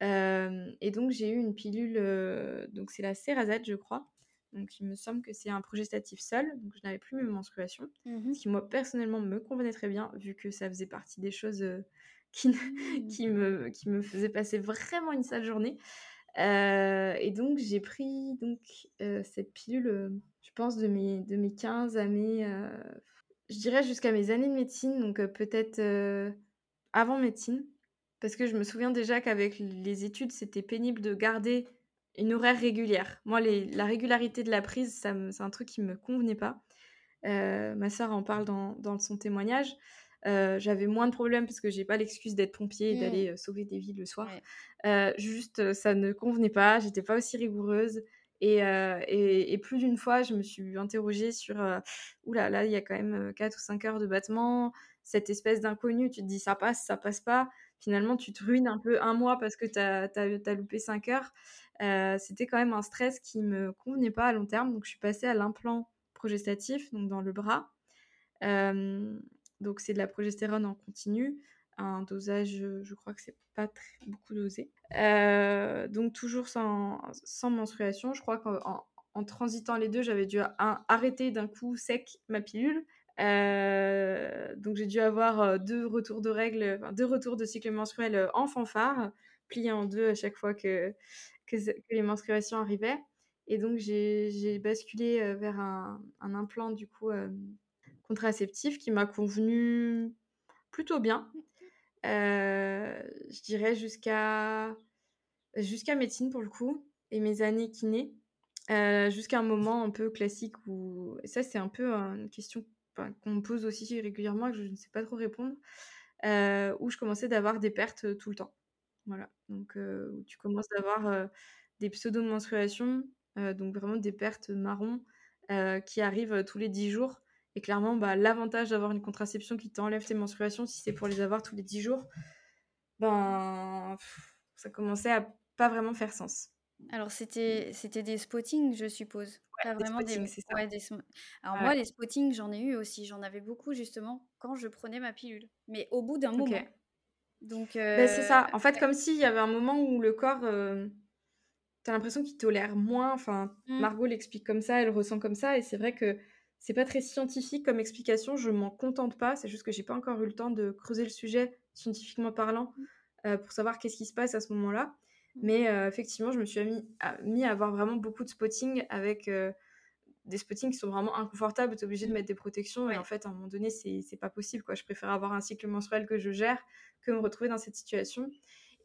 Euh, et donc, j'ai eu une pilule, euh, donc c'est la Cerazette, je crois. Donc, il me semble que c'est un progestatif seul, donc je n'avais plus mes menstruations, Mhm. ce qui moi personnellement me convenait très bien, vu que ça faisait partie des choses euh, qui, Mmh. qui, me, qui me faisaient passer vraiment une sale journée. Et donc, j'ai pris donc, cette pilule, je pense, de mes, de mes 15 à mes. je dirais jusqu'à mes années de médecine, donc peut-être avant médecine. Parce que je me souviens déjà qu'avec les études, c'était pénible de garder une horaire régulière. Moi, les, la régularité de la prise, ça c'est un truc qui me convenait pas. Euh, ma sœur en parle dans, dans son témoignage. Euh, j'avais moins de problèmes parce que j'ai pas l'excuse d'être pompier et Mm. d'aller euh, sauver des vies le soir. Ouais. Juste, ça ne convenait pas, j'étais pas aussi rigoureuse. Et, et, et plus d'une fois, je me suis interrogée sur oula, là, il y a quand même 4 ou 5 heures de battement, cette espèce d'inconnu, tu te dis ça passe, ça passe pas. Finalement, tu te ruines un peu un mois parce que tu as, loupé 5 heures. Euh, C'était quand même un stress qui me convenait pas à long terme. Donc, je suis passée à l'implant progestatif, donc dans le bras. Euh, donc, c'est de la progestérone en continu, un dosage, je crois que c'est pas très, beaucoup dosé. Euh, donc, toujours sans, menstruation. Je crois qu'en en transitant les deux, j'avais dû arrêter d'un coup sec ma pilule. Euh, donc, j'ai dû avoir euh, deux retours de règles, deux retours de cycle menstruel en fanfare, pliés en deux à chaque fois que, les menstruations arrivaient. Et donc, j'ai basculé euh, vers un, implant, du coup, euh, contraceptif qui m'a convenu plutôt bien. Euh, je dirais jusqu'à jusqu'à médecine pour le coup et mes années kiné. Euh, jusqu'à un moment un peu classique où ça c'est un peu une question qu'on me pose aussi régulièrement que je ne sais pas trop répondre euh, où je commençais d'avoir des pertes tout le temps. Voilà. Donc euh, où tu commences d'avoir euh, des pseudo menstruations donc vraiment des pertes marron qui arrivent tous les 10 jours. Et clairement, bah, l'avantage d'avoir une contraception qui t'enlève tes menstruations, si c'est pour les avoir tous les 10 jours, ben, ça commençait à pas vraiment faire sens. Alors, c'était des spottings, je suppose. Ouais, pas des vraiment spottings, des... Ouais. Alors, Ouais. moi, les spottings, j'en ai eu aussi. J'en avais beaucoup, justement, quand je prenais ma pilule. Mais au bout d'un moment. Donc, Ben, c'est ça. euh, En fait, ouais. comme s'il y avait un moment où le corps, euh, t'as l'impression qu'il tolère moins. Enfin, Mm. Margot l'explique comme ça, elle ressent comme ça, et c'est vrai que c'est pas très scientifique comme explication. Je m'en contente pas. C'est juste que j'ai pas encore eu le temps de creuser le sujet scientifiquement parlant euh, pour savoir qu'est-ce qui se passe à ce moment-là. Mm. Mais euh, effectivement, je me suis mis à, mis à avoir vraiment beaucoup de spotting avec euh, des spottings qui sont vraiment inconfortables, tu es obligé de mettre des protections. Et en fait, à un moment donné, c'est pas possible. Quoi. Je préfère avoir un cycle menstruel que je gère que me retrouver dans cette situation.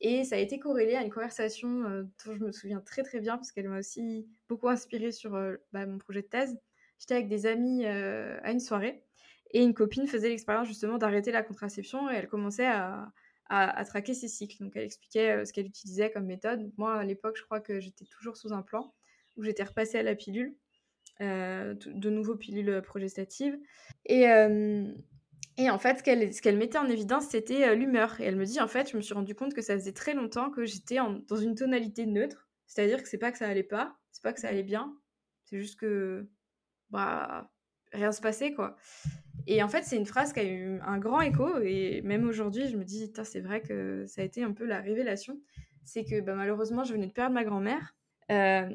Et ça a été corrélé à une conversation euh, dont je me souviens très très bien parce qu'elle m'a aussi beaucoup inspirée sur bah, mon projet de thèse. J'étais avec des amis à une soirée et une copine faisait l'expérience justement d'arrêter la contraception et elle commençait à, à, traquer ses cycles. Donc elle expliquait euh, ce qu'elle utilisait comme méthode. Moi, à l'époque, je crois que j'étais toujours sous un plan où j'étais repassée à la pilule, euh, de nouveau pilule progestative. Et, euh, en fait, ce qu'elle mettait en évidence, c'était euh, l'humeur. Et elle me dit, en fait, je me suis rendu compte que ça faisait très longtemps que j'étais dans une tonalité neutre. C'est-à-dire que c'est pas que ça allait pas, c'est pas que ça allait bien, c'est juste que bah, rien se passait, quoi. Et en fait, c'est une phrase qui a eu un grand écho. Et même aujourd'hui, je me dis, c'est vrai que ça a été un peu la révélation. C'est que bah, malheureusement, je venais de perdre ma grand-mère. Euh,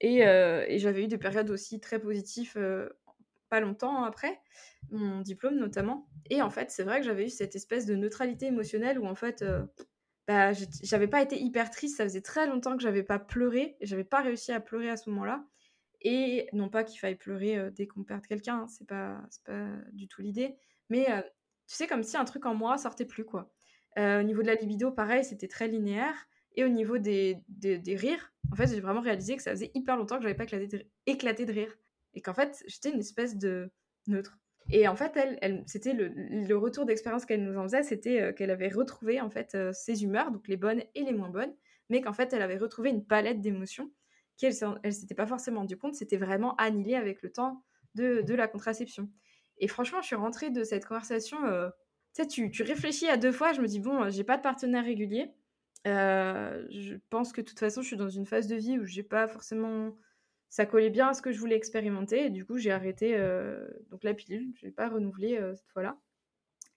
et euh, et j'avais eu des périodes aussi très positives euh, pas longtemps après, mon diplôme notamment. Et en fait, c'est vrai que j'avais eu cette espèce de neutralité émotionnelle où en fait, bah, j'avais pas été hyper triste. Ça faisait très longtemps que j'avais pas pleuré. J'avais pas réussi à pleurer à ce moment-là. Et non pas qu'il faille pleurer dès qu'on perd quelqu'un, hein, c'est pas, pas du tout l'idée. Mais tu sais, comme si un truc en moi sortait plus, quoi. Au niveau de la libido, pareil, c'était très linéaire. Et au niveau des, des, rires, en fait, j'ai vraiment réalisé que ça faisait hyper longtemps que j'avais pas éclaté de, rire. Et qu'en fait, j'étais une espèce de neutre. Et en fait, elle, c'était le, retour d'expérience qu'elle nous en faisait, c'était qu'elle avait retrouvé en fait ses humeurs, donc les bonnes et les moins bonnes, mais qu'en fait, elle avait retrouvé une palette d'émotions qu'elle elle s'était pas forcément rendu compte, c'était vraiment annihilé avec le temps de, de la contraception. Et franchement, je suis rentrée de cette conversation, euh, tu tu, réfléchis à deux fois, je me dis, bon, euh, j'ai pas de partenaire régulier. Euh, je pense que de toute façon, je suis dans une phase de vie où j'ai pas forcément. Ça collait bien à ce que je voulais expérimenter, et du coup, j'ai arrêté donc la pilule, je l'ai pas renouvelée euh, cette fois-là.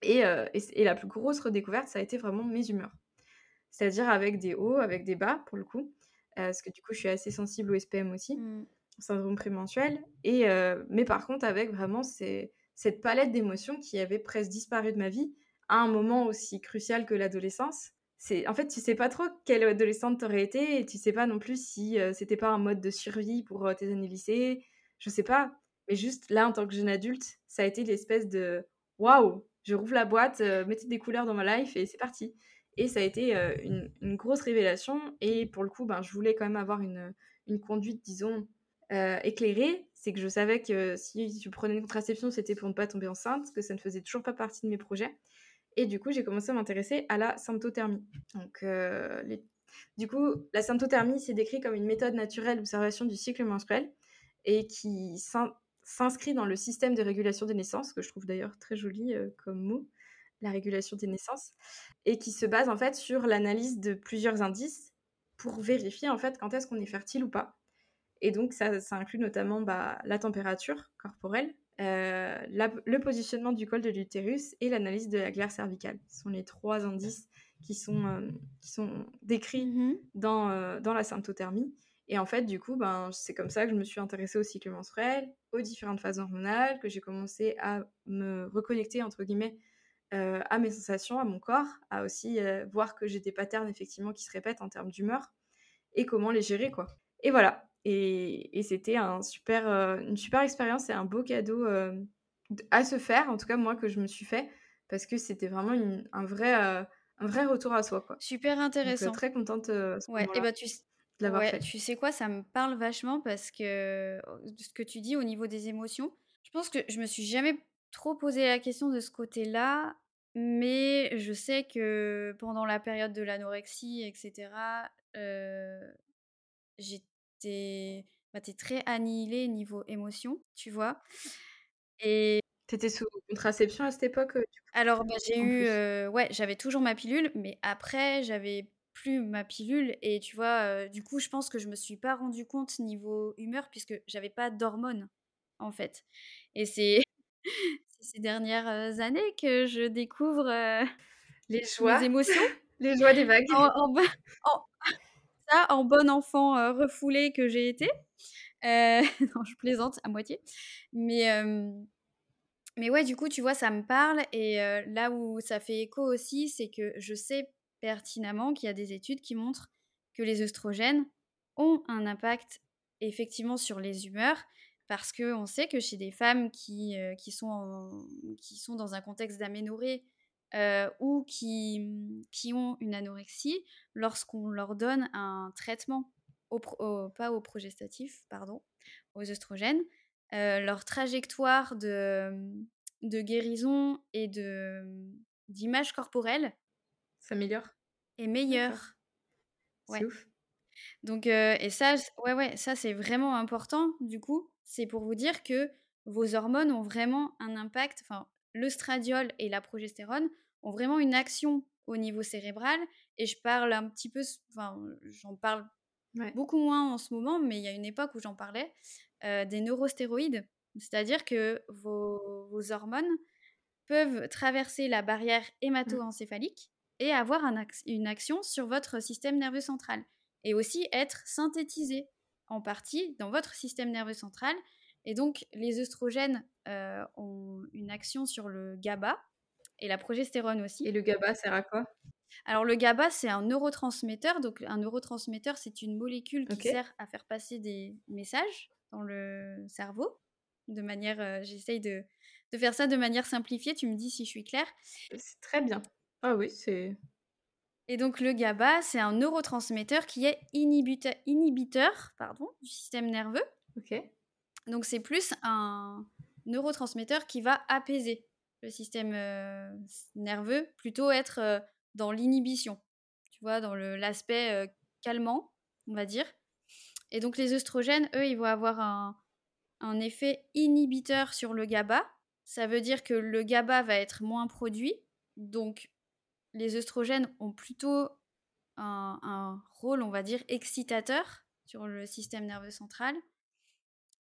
Et, et, et la plus grosse redécouverte, ça a été vraiment mes humeurs. C'est-à-dire avec des hauts, avec des bas, pour le coup. Euh, parce que du coup, je suis assez sensible au SPM aussi, Mm. au syndrome prémensuel. Et, euh, mais par contre, avec vraiment ces- cette palette d'émotions qui avait presque disparu de ma vie à un moment aussi crucial que l'adolescence. C'est, en fait, tu sais pas trop quelle adolescente t'aurais été, et tu sais pas non plus si euh, c'était pas un mode de survie pour tes années lycée. Je sais pas. Mais juste là, en tant que jeune adulte, ça a été l'espèce de waouh, je rouvre la boîte, euh, mettez des couleurs dans ma life et c'est parti. Et ça a été euh, une, grosse révélation. Et pour le coup, ben, je voulais quand même avoir une, une conduite, disons, euh, éclairée. C'est que je savais que si je prenais une contraception, c'était pour ne pas tomber enceinte, que ça ne faisait toujours pas partie de mes projets. Et du coup, j'ai commencé à m'intéresser à la symptothermie. Donc, euh, du coup, la symptothermie, c'est décrit comme une méthode naturelle d'observation du cycle menstruel et qui s'in- s'inscrit dans le système de régulation des naissances, que je trouve d'ailleurs très joli euh, comme mot, la régulation des naissances, et qui se base en fait sur l'analyse de plusieurs indices pour vérifier en fait quand est-ce qu'on est fertile ou pas. Et donc ça, ça inclut notamment bah, la température corporelle, euh, la- le positionnement du col de l'utérus et l'analyse de la glaire cervicale. Ce sont les trois indices qui sont, euh, qui sont décrits Mhm. dans, euh, dans la symptothermie. Et en fait, du coup, ben, c'est comme ça que je me suis intéressée au cycle menstruel, aux différentes phases hormonales, que j'ai commencé à me reconnecter, entre guillemets, euh, à mes sensations, à mon corps, à aussi euh, voir que j'ai des patterns, effectivement, qui se répètent en termes d'humeur, et comment les gérer, quoi. Et voilà. Et, et c'était un super, euh, une super expérience et un beau cadeau à se faire, en tout cas, moi, que je me suis fait, parce que c'était vraiment une- un, vrai, un vrai retour à soi, quoi. Super Donc, intéressant. très contente Ouais, et bah tu, de l'avoir ouais, fait. tu sais quoi, ça me parle vachement parce que de ce que tu dis au niveau des émotions, je pense que je me suis jamais trop posé la question de ce côté-là, mais je sais que pendant la période de l'anorexie, etc., euh, j'étais bah, très annihilée niveau émotion, tu vois? Et T'étais sous contraception à cette époque, euh, alors, bah, j'ai eu, euh, ouais, j'avais toujours ma pilule, mais après, j'avais plus ma pilule. Et tu vois, euh, du coup, je pense que je me suis pas rendu compte niveau humeur, puisque j'avais pas d'hormones, en fait. Et c'est ces dernières années que je découvre euh, Les joies, émotions. les joies des vagues. En, en, bo- en- ça, en bon enfant euh, refoulé que j'ai été. Euh, non, je plaisante à moitié. Mais, mais ouais, du coup, tu vois, ça me parle. Et là où ça fait écho aussi, c'est que je sais pertinemment qu'il y a des études qui montrent que les œstrogènes ont un impact effectivement sur les humeurs, parce qu'on sait que chez des femmes qui, euh, qui, sont, en- qui sont dans un contexte d'aménorrhée euh, ou qui, qui ont une anorexie, lorsqu'on leur donne un traitement, au pro- au- pas au progestatif, pardon, aux œstrogènes, euh, leur trajectoire de, de guérison et de d'image corporelle Ça améliore. est meilleure. C'est ouf. Donc, et ça, c- ouais, ouais, ça c'est vraiment important, du coup. C'est pour vous dire que vos hormones ont vraiment un impact, enfin, l'œstradiol et la progestérone ont vraiment une action au niveau cérébral. Et je parle un petit peu, s- enfin, j'en parle Ouais. beaucoup moins en ce moment, mais il y a une époque où j'en parlais, des neurostéroïdes. C'est-à-dire que vos, vos hormones peuvent traverser la barrière hémato-encéphalique et avoir un une action sur votre système nerveux central et aussi être synthétisées en partie dans votre système nerveux central. Et donc, les œstrogènes euh, ont une action sur le GABA et la progestérone aussi. Et le GABA sert à quoi? Alors le GABA, c'est un neurotransmetteur. Donc un neurotransmetteur, c'est une molécule qui sert à faire passer des messages dans le cerveau. De manière, euh, j'essaye de, de faire ça de manière simplifiée. Tu me dis si je suis claire. C'est très bien. Ah oui, c'est. Et donc le GABA, c'est un neurotransmetteur qui est inhibiteur, inhibiteur pardon, du système nerveux. Ok. Donc c'est plus un neurotransmetteur qui va apaiser le système euh, nerveux, plutôt être euh, dans l'inhibition, tu vois, dans l'aspect euh, calmant, on va dire. Et donc les œstrogènes, eux, ils vont avoir un, un effet inhibiteur sur le GABA. Ça veut dire que le GABA va être moins produit, donc les œstrogènes ont plutôt un, un rôle, on va dire, excitateur sur le système nerveux central.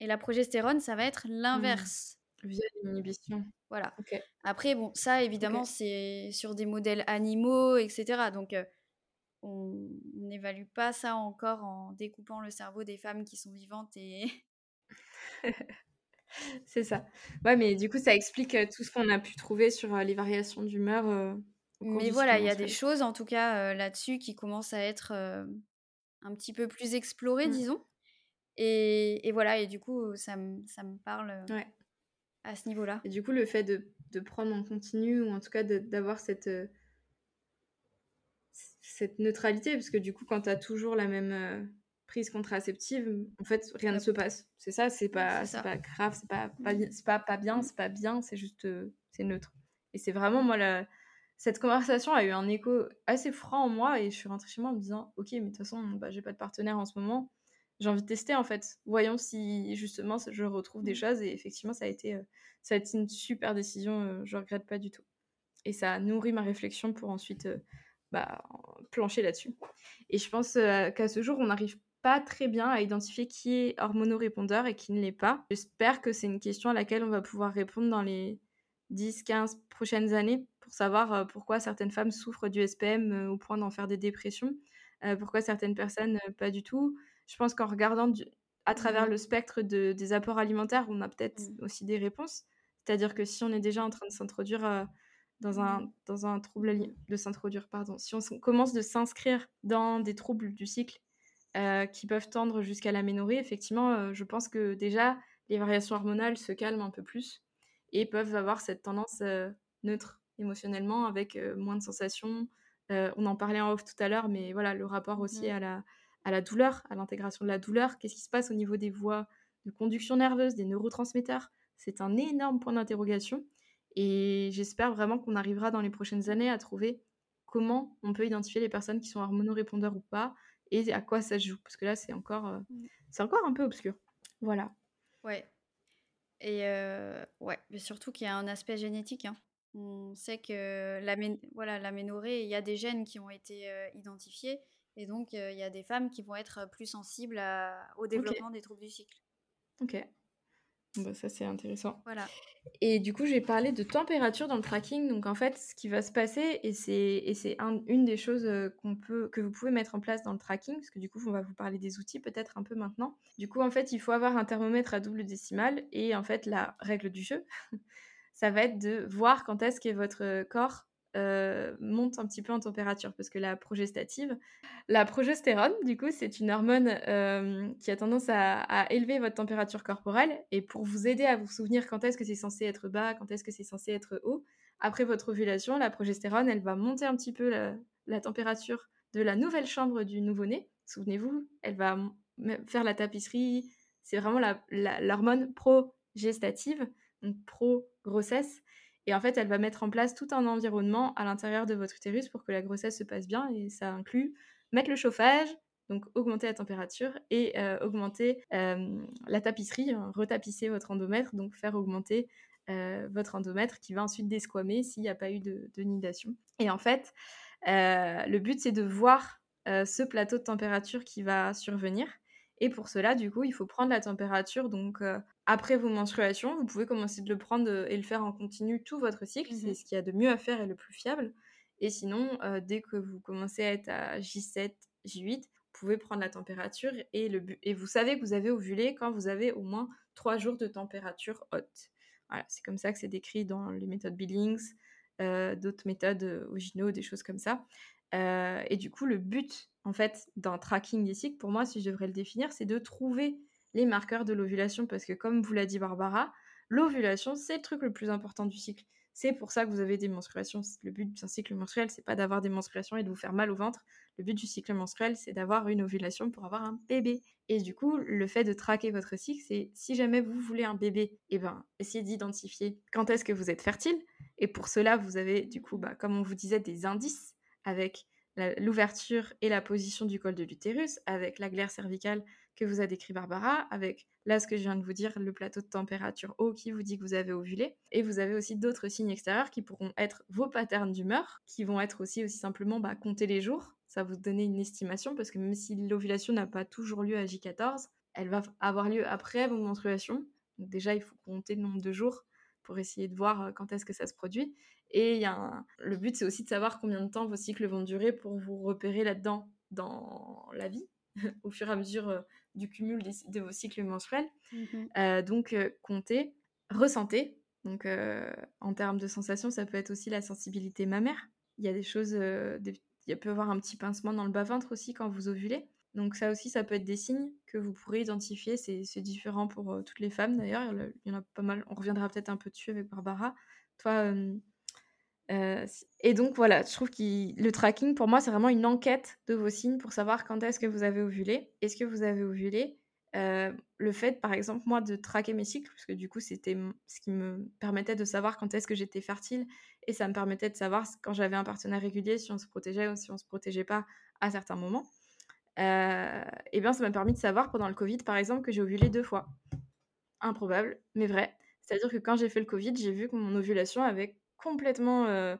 Et la progestérone, ça va être l'inverse. Via l'inhibition. Voilà. Après, bon, ça, évidemment, c'est sur des modèles animaux, etc. Donc, euh, on n'évalue pas ça encore en découpant le cerveau des femmes qui sont vivantes et... C'est ça. Ouais, mais du coup, ça explique euh, tout ce qu'on a pu trouver sur euh, les variations d'humeur. Mais voilà, il y a des choses, en tout cas, euh, là-dessus qui commencent à être euh, un petit peu plus explorées, Mm. disons. Et, et voilà, et du coup, ça, me- ça me parle Ouais. à ce niveau-là. Et du coup, le fait de, de prendre en continu, ou en tout cas d'avoir cette, euh, cette neutralité, parce que du coup, quand tu as toujours la même prise contraceptive, en fait, rien ne se passe. C'est ça, c'est pas, grave, c'est pas, pas, Mm. c'est pas, pas bien, c'est pas bien, c'est juste, c'est neutre. Et c'est vraiment, moi, la- cette conversation a eu un écho assez franc en moi, et je suis rentrée chez moi en me disant, ok, mais de toute façon, bah, j'ai pas de partenaire en ce moment. J'ai envie de tester en fait. Voyons si justement je retrouve des Mm. choses et effectivement ça a été, ça a été une super décision, je regrette pas du tout. Et ça a nourri ma réflexion pour ensuite bah, plancher là-dessus. Et je pense qu'à ce jour, on n'arrive pas très bien à identifier qui est hormonorépondeur et qui ne l'est pas. J'espère que c'est une question à laquelle on va pouvoir répondre dans les 10-15 prochaines années pour savoir pourquoi certaines femmes souffrent du SPM au point d'en faire des dépressions, pourquoi certaines personnes euh, pas du tout. Je pense qu'en regardant du- à travers Mhm. le spectre de- des apports alimentaires, on a peut-être Mm. aussi des réponses. C'est-à-dire que si on est déjà en train de s'introduire euh, dans, un, dans un trouble de s'introduire, pardon, si on commence de s'inscrire dans des troubles du cycle euh, qui peuvent tendre jusqu'à l'aménorrhée, effectivement, euh, je pense que déjà les variations hormonales se calment un peu plus et peuvent avoir cette tendance neutre émotionnellement avec moins de sensations. On en parlait en off tout à l'heure, mais voilà, le rapport aussi à la, à la douleur, à l'intégration de la douleur. Qu'est-ce qui se passe au niveau des voies de conduction nerveuse, des neurotransmetteurs? C'est un énorme point d'interrogation. Et j'espère vraiment qu'on arrivera dans les prochaines années à trouver comment on peut identifier les personnes qui sont hormonorépondeurs ou pas et à quoi ça se joue. Parce que là, c'est encore, euh, Mm. c'est encore un peu obscur. Voilà. Ouais. Et euh, ouais, mais surtout qu'il y a un aspect génétique. hein. On sait que l'amé- voilà, l'aménorrhée, il y a des gènes qui ont été euh, identifiés. Et donc, euh, il y a des femmes qui vont être plus sensibles à- au développement des troubles du cycle. Ok. Bah, ça, c'est intéressant. Voilà. Et du coup, j'ai parlé de température dans le tracking. Donc, en fait, ce qui va se passer, et c'est, et c'est un- une des choses euh, qu'on peut, que vous pouvez mettre en place dans le tracking, parce que du coup, on va vous parler des outils peut-être un peu maintenant. Du coup, en fait, il faut avoir un thermomètre à double décimale. Et en fait, la règle du jeu, ça va être de voir quand est-ce que votre corps euh, monte un petit peu en température parce que la progestative, la progestérone, du coup, c'est une hormone euh, qui a tendance à, élever votre température corporelle et pour vous aider à vous souvenir quand est-ce que c'est censé être bas, quand est-ce que c'est censé être haut, après votre ovulation, la progestérone, elle va monter un petit peu la, la température de la nouvelle chambre du nouveau-né. Souvenez-vous, elle va faire la tapisserie. C'est vraiment l'hormone progestative, pro-grossesse. Et en fait, elle va mettre en place tout un environnement à l'intérieur de votre utérus pour que la grossesse se passe bien. Et ça inclut mettre le chauffage, donc augmenter la température et euh, augmenter la tapisserie, hein, retapisser votre endomètre, donc faire augmenter euh, votre endomètre qui va ensuite desquamer s'il n'y a pas eu de, nidation. Et en fait, euh, le but c'est de voir ce plateau de température qui va survenir. Et pour cela, du coup, il faut prendre la température. Donc, euh, après vos menstruations, vous pouvez commencer de le prendre euh, et le faire en continu tout votre cycle. Mmh c'est ce qu'il y a de mieux à faire et le plus fiable. Et sinon, euh, dès que vous commencez à être à J7, J8, vous pouvez prendre la température et, le et vous savez que vous avez ovulé quand vous avez au moins 3 jours de température haute. Voilà, c'est comme ça que c'est décrit dans les méthodes Billings, euh, d'autres méthodes Ogino, des choses comme ça. Et du coup, le but, en fait, d'un tracking des cycles, pour moi, si je devrais le définir, c'est de trouver les marqueurs de l'ovulation, parce que comme vous l'a dit Barbara, l'ovulation, c'est le truc le plus important du cycle. C'est pour ça que vous avez des menstruations. Le but d'un cycle menstruel, c'est pas d'avoir des menstruations et de vous faire mal au ventre. Le but du cycle menstruel, c'est d'avoir une ovulation pour avoir un bébé. Et du coup, le fait de traquer votre cycle, c'est si jamais vous voulez un bébé, eh ben, essayez d'identifier quand est-ce que vous êtes fertile. Et pour cela, vous avez du coup, bah, comme on vous disait, des indices avec l'ouverture et la position du col de l'utérus, avec la glaire cervicale que vous a décrit Barbara, avec là ce que je viens de vous dire, le plateau de température haut qui vous dit que vous avez ovulé. Et vous avez aussi d'autres signes extérieurs qui pourront être vos patterns d'humeur, qui vont être aussi aussi simplement bah, compter les jours. Ça va vous donner une estimation parce que même si l'ovulation n'a pas toujours lieu à J14, elle va avoir lieu après vos menstruations. Donc déjà, il faut compter le nombre de jours pour essayer de voir quand est-ce que ça se produit. Et y a un... le but, c'est aussi de savoir combien de temps vos cycles vont durer pour vous repérer là-dedans dans la vie, au fur et à mesure du cumul des, de vos cycles menstruels. Mmh euh, donc, euh, comptez, ressentez. Donc, euh, en termes de sensations, ça peut être aussi la sensibilité mammaire. Il y a des choses, des... il peut y avoir un petit pincement dans le bas-ventre aussi quand vous ovulez. Donc ça aussi, ça peut être des signes que vous pourrez identifier. C'est différent pour toutes les femmes d'ailleurs. Il y en a pas mal. On reviendra peut-être un peu dessus avec Barbara. Toi, euh, et donc voilà, je trouve que le tracking, pour moi, c'est vraiment une enquête de vos signes pour savoir quand est-ce que vous avez ovulé. Est-ce que vous avez ovulé? Euh, Le fait, par exemple, moi, de traquer mes cycles, parce que du coup, c'était ce qui me permettait de savoir quand est-ce que j'étais fertile, et ça me permettait de savoir quand j'avais un partenaire régulier, si on se protégeait ou si on se protégeait pas à certains moments. Euh, et bien, ça m'a permis de savoir pendant le Covid, par exemple, que j'ai ovulé deux fois. Improbable, mais vrai. C'est-à-dire que quand j'ai fait le Covid, j'ai vu que mon ovulation avait complètement. Euh,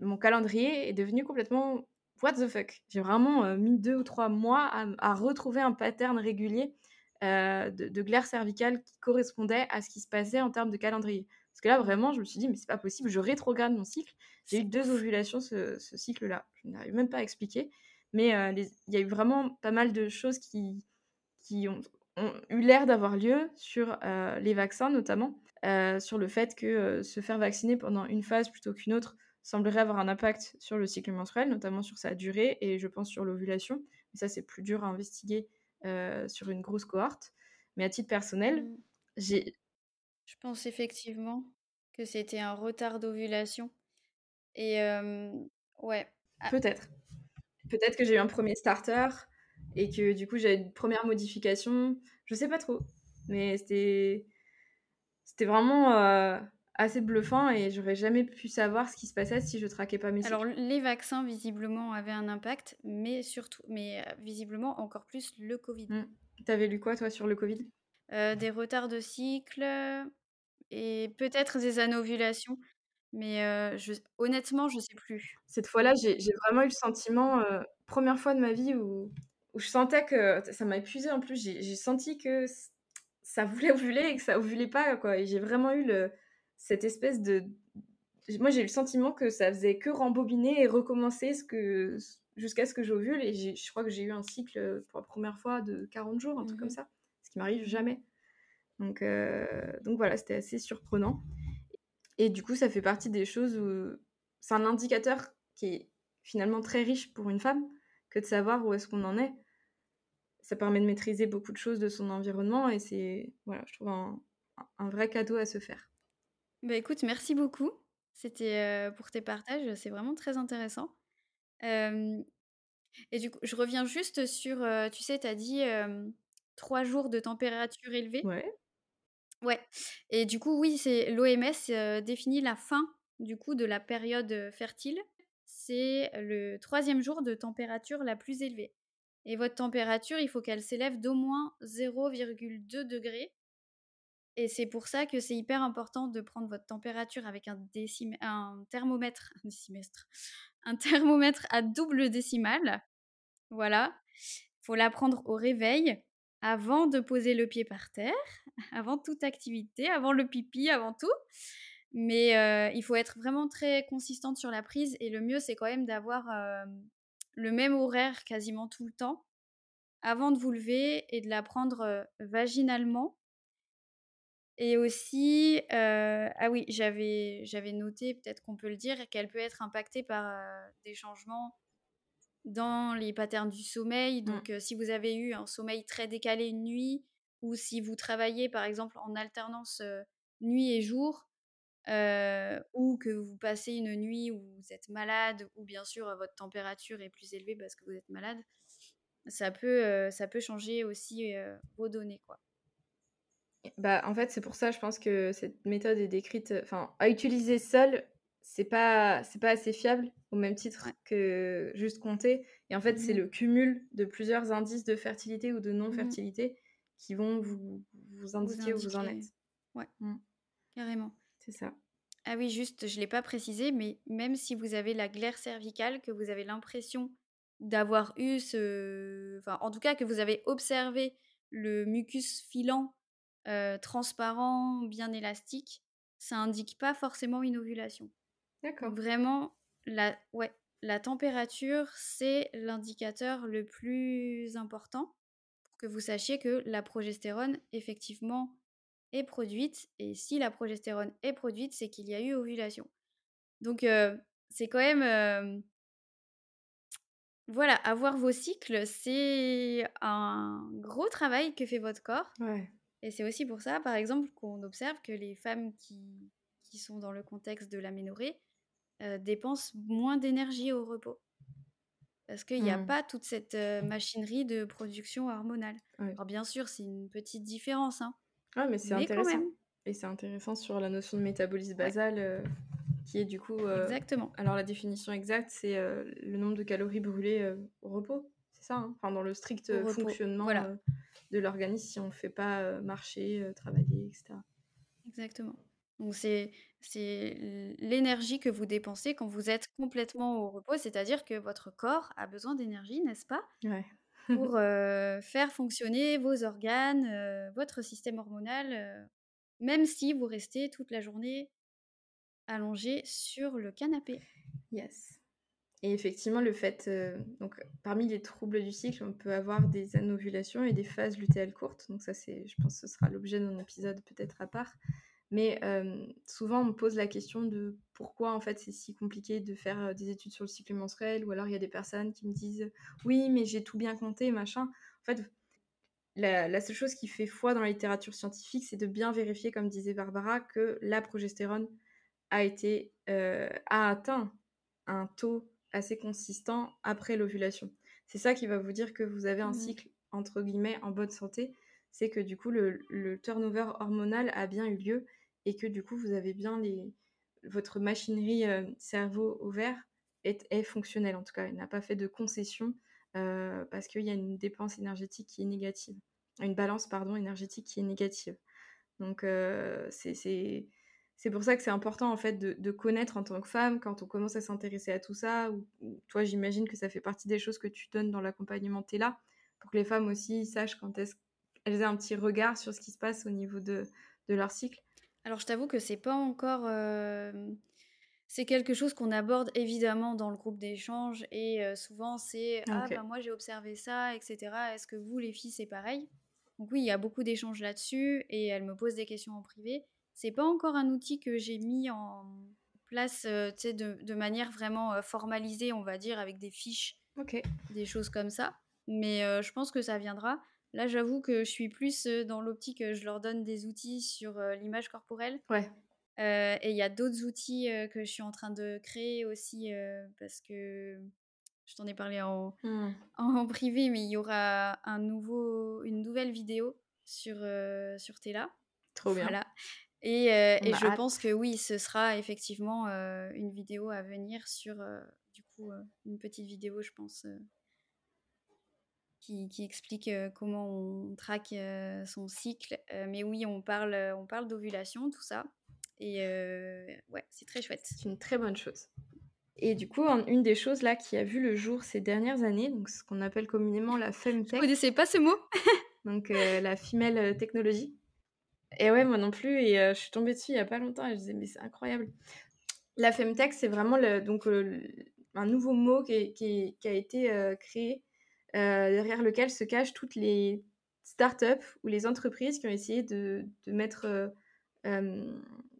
mon calendrier est devenu complètement what the fuck. J'ai vraiment euh, mis deux ou trois mois à, à retrouver un pattern régulier euh, de, de, glaire cervicale qui correspondait à ce qui se passait en termes de calendrier. Parce que là, vraiment, je me suis dit, mais c'est pas possible, je rétrograde mon cycle. J'ai eu deux ovulations ce, ce cycle-là. Je n'arrive même pas à expliquer. Mais il y a eu vraiment pas mal de choses qui, qui ont, ont eu l'air d'avoir lieu sur les vaccins, notamment. Euh, sur le fait que euh, se faire vacciner pendant une phase plutôt qu'une autre semblerait avoir un impact sur le cycle menstruel, notamment sur sa durée et je pense sur l'ovulation. Mais ça, c'est plus dur à investiguer euh, sur une grosse cohorte. Mais à titre personnel, mmh. j'ai. Je pense effectivement que c'était un retard d'ovulation. Et ouais. Ah Peut-être. Peut-être que j'ai eu un premier starter et que du coup j'ai une première modification. Je sais pas trop. Mais c'était c'était vraiment euh, assez bluffant et j'aurais jamais pu savoir ce qui se passait si je traquais pas mes cycles. Alors les vaccins visiblement avaient un impact, mais surtout, mais euh, visiblement encore plus le Covid. Mmh. T'avais lu quoi toi sur le Covid? Euh, Des retards de cycle et peut-être des anovulations, mais je, honnêtement je sais plus. Cette fois-là j'ai vraiment eu le sentiment, première fois de ma vie où, où je sentais que ça m'a épuisé en plus, j'ai senti que ça voulait ovuler et que ça ovulait pas, quoi. Et j'ai vraiment eu le, cette espèce de. Moi, j'ai eu le sentiment que ça faisait que rembobiner et recommencer ce que, jusqu'à ce que j'ovule. Et je crois que j'ai eu un cycle pour la première fois de 40 jours, un truc comme mmh ça. Ce qui m'arrive jamais. Donc, euh, donc voilà, c'était assez surprenant. Et du coup, ça fait partie des choses où c'est un indicateur qui est finalement très riche pour une femme que de savoir où est-ce qu'on en est. Ça permet de maîtriser beaucoup de choses de son environnement et c'est, voilà, je trouve un, un vrai cadeau à se faire. Bah écoute, merci beaucoup. C'était euh, pour tes partages, c'est vraiment très intéressant. Euh, et du coup, je reviens juste sur, euh, tu sais, tu as dit trois jours de température élevée. Ouais. Ouais. Et du coup, oui, c'est l'OMS définit la fin du coup de la période fertile. C'est le troisième jour de température la plus élevée. Et votre température, il faut qu'elle s'élève d'au moins 0,2 degrés. Et c'est pour ça que c'est hyper important de prendre votre température avec un, thermomètre, un décimestre, un thermomètre à double décimale. Voilà. Faut la prendre au réveil avant de poser le pied par terre, avant toute activité, avant le pipi, avant tout. Mais euh, il faut être vraiment très consistante sur la prise et le mieux c'est quand même d'avoir euh, le même horaire quasiment tout le temps avant de vous lever et de la prendre vaginalement. Et aussi, ah oui, j'avais, j'avais noté, peut-être qu'on peut le dire, qu'elle peut être impactée par des changements dans les patterns du sommeil. Mmh. Donc, si vous avez eu un sommeil très décalé une nuit, ou si vous travaillez par exemple en alternance nuit et jour, ou que vous passez une nuit où vous êtes malade, ou bien sûr votre température est plus élevée parce que vous êtes malade, ça peut, ça peut changer aussi vos données. Quoi. Bah, en fait, c'est pour ça, je pense que cette méthode est décrite, enfin, à utiliser seule, c'est pas, c'est pas assez fiable au même titre que juste compter. Et en fait, c'est mmh le cumul de plusieurs indices de fertilité ou de mmh non-fertilité qui vont vous, vous indiquer où vous en êtes. Ouais, mmh. carrément. C'est ça. Ah oui, juste, je ne l'ai pas précisé, mais même si vous avez la glaire cervicale, que vous avez l'impression d'avoir eu ce... Enfin, en tout cas, que vous avez observé le mucus filant, euh, transparent, bien élastique, ça indique pas forcément une ovulation. D'accord. Vraiment, la, ouais, la température, c'est l'indicateur le plus important pour que vous sachiez que la progestérone, effectivement, est produite. Et si la progestérone est produite, c'est qu'il y a eu ovulation. Donc, euh, c'est quand même... Euh, voilà, avoir vos cycles, c'est un gros travail que fait votre corps. Et c'est aussi pour ça, par exemple, qu'on observe que les femmes qui, qui sont dans le contexte de l'aménorrhée euh, dépensent moins d'énergie au repos. Parce qu'il n'y a mmh. pas toute cette euh, machinerie de production hormonale. Alors bien sûr, c'est une petite différence. Hein, ah, mais c'est intéressant. Et c'est intéressant sur la notion de métabolisme basal, euh, qui est du coup... Exactement. Alors la définition exacte, c'est le nombre de calories brûlées au repos. C'est ça, hein? Enfin, dans le strict fonctionnement de l'organisme si on ne fait pas marcher, travailler, etc. Exactement. Donc c'est l'énergie que vous dépensez quand vous êtes complètement au repos, c'est-à-dire que votre corps a besoin d'énergie, n'est-ce pas? Ouais. Pour faire fonctionner vos organes, votre système hormonal, même si vous restez toute la journée allongé sur le canapé. Yes. Et effectivement, le fait, donc parmi les troubles du cycle, on peut avoir des anovulations et des phases lutéales courtes. Donc ça, c'est, je pense, que ce sera l'objet d'un épisode peut-être à part. Mais souvent, on me pose la question de pourquoi en fait c'est si compliqué de faire des études sur le cycle menstruel, ou alors il y a des personnes qui me disent oui, mais j'ai tout bien compté, machin. En fait, la, seule chose qui fait foi dans la littérature scientifique, c'est de bien vérifier, comme disait Barbara, que la progestérone a été a atteint un taux assez consistant après l'ovulation. C'est ça qui va vous dire que vous avez un mmh cycle entre guillemets en bonne santé, c'est que du coup le, le turnover hormonal a bien eu lieu et que du coup vous avez bien les votre machinerie euh, cerveau-ovaire est, est, fonctionnelle en tout cas, elle n'a pas fait de concession euh, parce qu'il y a une dépense énergétique qui est négative, une balance pardon énergétique qui est négative. Donc euh, c'est c'est pour ça que c'est important en fait de, connaître en tant que femme quand on commence à s'intéresser à tout ça. Ou, toi, j'imagine que ça fait partie des choses que tu donnes dans l'accompagnement là pour que les femmes aussi sachent quand est-ce qu'elles aient un petit regard sur ce qui se passe au niveau de, de leur cycle. Alors, je t'avoue que c'est pas encore. C'est quelque chose qu'on aborde évidemment dans le groupe d'échange et souvent c'est Ah, ben moi j'ai observé ça, etc. Est-ce que vous, les filles, c'est pareil? Donc, oui, il y a beaucoup d'échanges là-dessus et elle me pose des questions en privé. C'est pas encore un outil que j'ai mis en place de, de, manière vraiment formalisée, on va dire, avec des fiches, des choses comme ça. Mais je pense que ça viendra. Là, j'avoue que je suis plus dans l'optique, je leur donne des outils sur l'image corporelle. Ouais. et il y a d'autres outils que je suis en train de créer aussi parce que je t'en ai parlé en, mmh. en, privé, mais il y aura un nouveau, une nouvelle vidéo sur, sur Tela. Trop bien. Voilà. Et, et je pense que oui, ce sera effectivement une vidéo à venir sur, du coup, une petite vidéo, je pense, qui, explique comment on traque son cycle. mais oui, on parle, on parle d'ovulation, tout ça. Et ouais, c'est très chouette. C'est une très bonne chose. Et du coup, une des choses là qui a vu le jour ces dernières années, donc ce qu'on appelle communément la femtech. Vous connaissez pas ce mot Donc la female technologie. Et ouais, moi non plus. Et je suis tombée dessus il y a pas longtemps et je disais, mais c'est incroyable. La femtech, c'est vraiment le, donc, un nouveau mot qui, qui, qui a été créé euh, derrière lequel se cachent toutes les startups ou les entreprises qui ont essayé de, mettre euh, euh,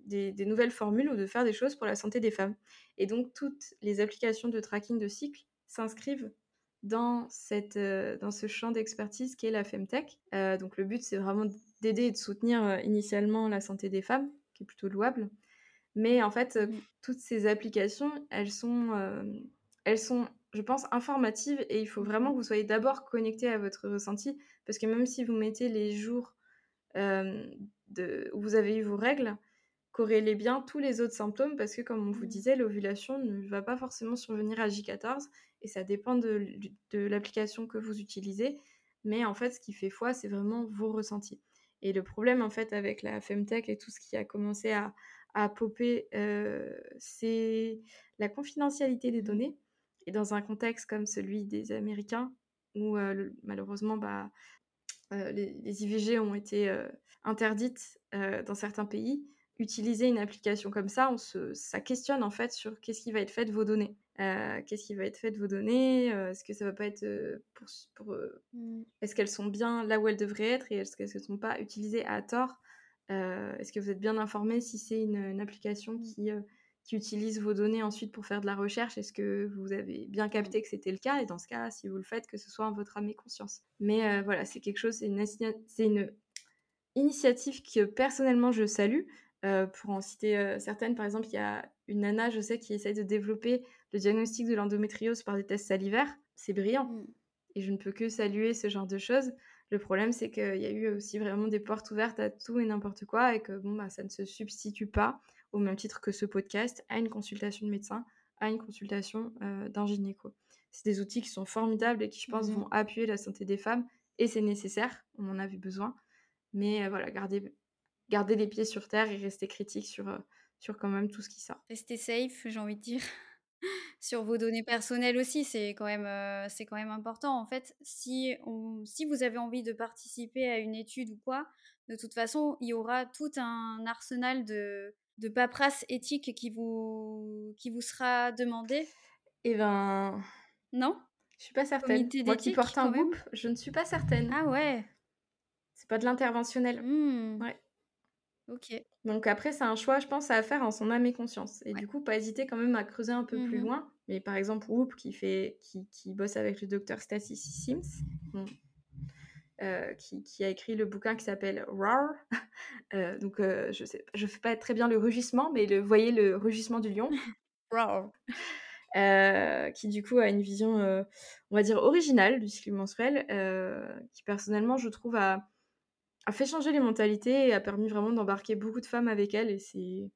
des, nouvelles formules ou de faire des choses pour la santé des femmes. Et donc, toutes les applications de tracking de cycle s'inscrivent dans, cette, dans ce champ d'expertise qui est la Femtech. donc, le but, c'est vraiment d'aider et de soutenir initialement la santé des femmes, qui est plutôt louable. Mais en fait, mmh. toutes ces applications, elles sont, elles sont je pense, informative et il faut vraiment que vous soyez d'abord connecté à votre ressenti parce que même si vous mettez les jours de, où vous avez eu vos règles, corrélez bien tous les autres symptômes parce que, comme on vous mmh. disait, l'ovulation ne va pas forcément survenir à J14 et ça dépend de, l'application que vous utilisez. Mais en fait, ce qui fait foi, c'est vraiment vos ressentis. Et le problème, en fait, avec la Femtech et tout ce qui a commencé à, à popper, c'est la confidentialité des données. Et dans un contexte comme celui des Américains, où malheureusement bah, les, IVG ont été interdites dans certains pays, utiliser une application comme ça, on se, ça questionne en fait sur qu'est-ce qui va être fait de vos données. qu'est-ce qui va être fait de vos données Est-ce que ça va pas être pour, pour mmh. est-ce qu'elles sont bien là où elles devraient être et est-ce qu'elles ne sont pas utilisées à tort? Est-ce que vous êtes bien informé si c'est une, une, application mmh. qui qui utilisent vos données ensuite pour faire de la recherche, est-ce que vous avez bien capté que c'était le cas? Et dans ce cas, si vous le faites, que ce soit en votre âme et conscience. Mais euh, voilà, c'est quelque chose, c'est une, une, initiative que personnellement je salue. Euh, pour en citer euh, certaines, par exemple, il y a une nana, je sais, qui essaye de développer le diagnostic de l'endométriose par des tests salivaires. C'est brillant. Mmh. Et je ne peux que saluer ce genre de choses. Le problème, c'est qu'il y a eu aussi vraiment des portes ouvertes à tout et n'importe quoi et que bon, bah, ça ne se substitue pas au même titre que ce podcast, à une consultation de médecin, à une consultation euh, d'un gynéco. C'est des outils qui sont formidables et qui, je pense, mmh vont appuyer la santé des femmes et c'est nécessaire, on en avait besoin. Mais euh, voilà, garder, garder les pieds sur terre et rester critique sur, euh, sur quand même tout ce qui sort. Rester safe, j'ai envie de dire. sur vos données personnelles aussi, c'est quand, même, c'est quand même important. En fait, si, on, si vous avez envie de participer à une étude ou quoi, de toute façon, il y aura tout un arsenal de, de paperasse éthique qui vous, qui vous sera demandé? Eh ben. Non? Je suis pas certaine. Moi qui porte un groupe, je ne suis pas certaine. Ah ouais C'est pas de l'interventionnel. Mmh. Ouais. Ok. Donc après, c'est un choix, je pense, à faire en son âme et conscience. Et du coup, pas hésiter quand même à creuser un peu plus mmh loin. Mais par exemple, Whoop, qui, fait, qui, qui bosse avec le docteur Stacy Sims, euh, qui, a écrit le bouquin qui s'appelle Roar. Euh, donc, euh, je je fais pas très bien le rugissement, mais le, voyez le rugissement du lion. Roar. qui du coup a une vision, on va dire, originale du cycle menstruel, qui personnellement, je trouve, a, a, fait changer les mentalités et a permis vraiment d'embarquer beaucoup de femmes avec elle. Et c'est,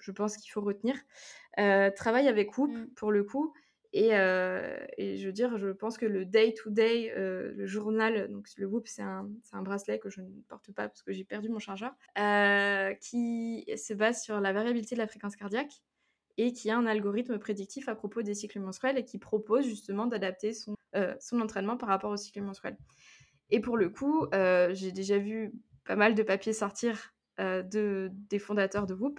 je pense qu'il faut retenir. travaille avec Whoop, mmh. pour le coup. Euh, et, je veux dire, je pense que le day-to-day, euh, le journal, donc le Whoop, c'est un, bracelet que je ne porte pas parce que j'ai perdu mon chargeur, euh, qui se base sur la variabilité de la fréquence cardiaque et qui a un algorithme prédictif à propos des cycles menstruels et qui propose justement d'adapter son, entraînement par rapport au cycle menstruel. Et pour le coup, j'ai déjà vu pas mal de papiers sortir de, des fondateurs de Whoop.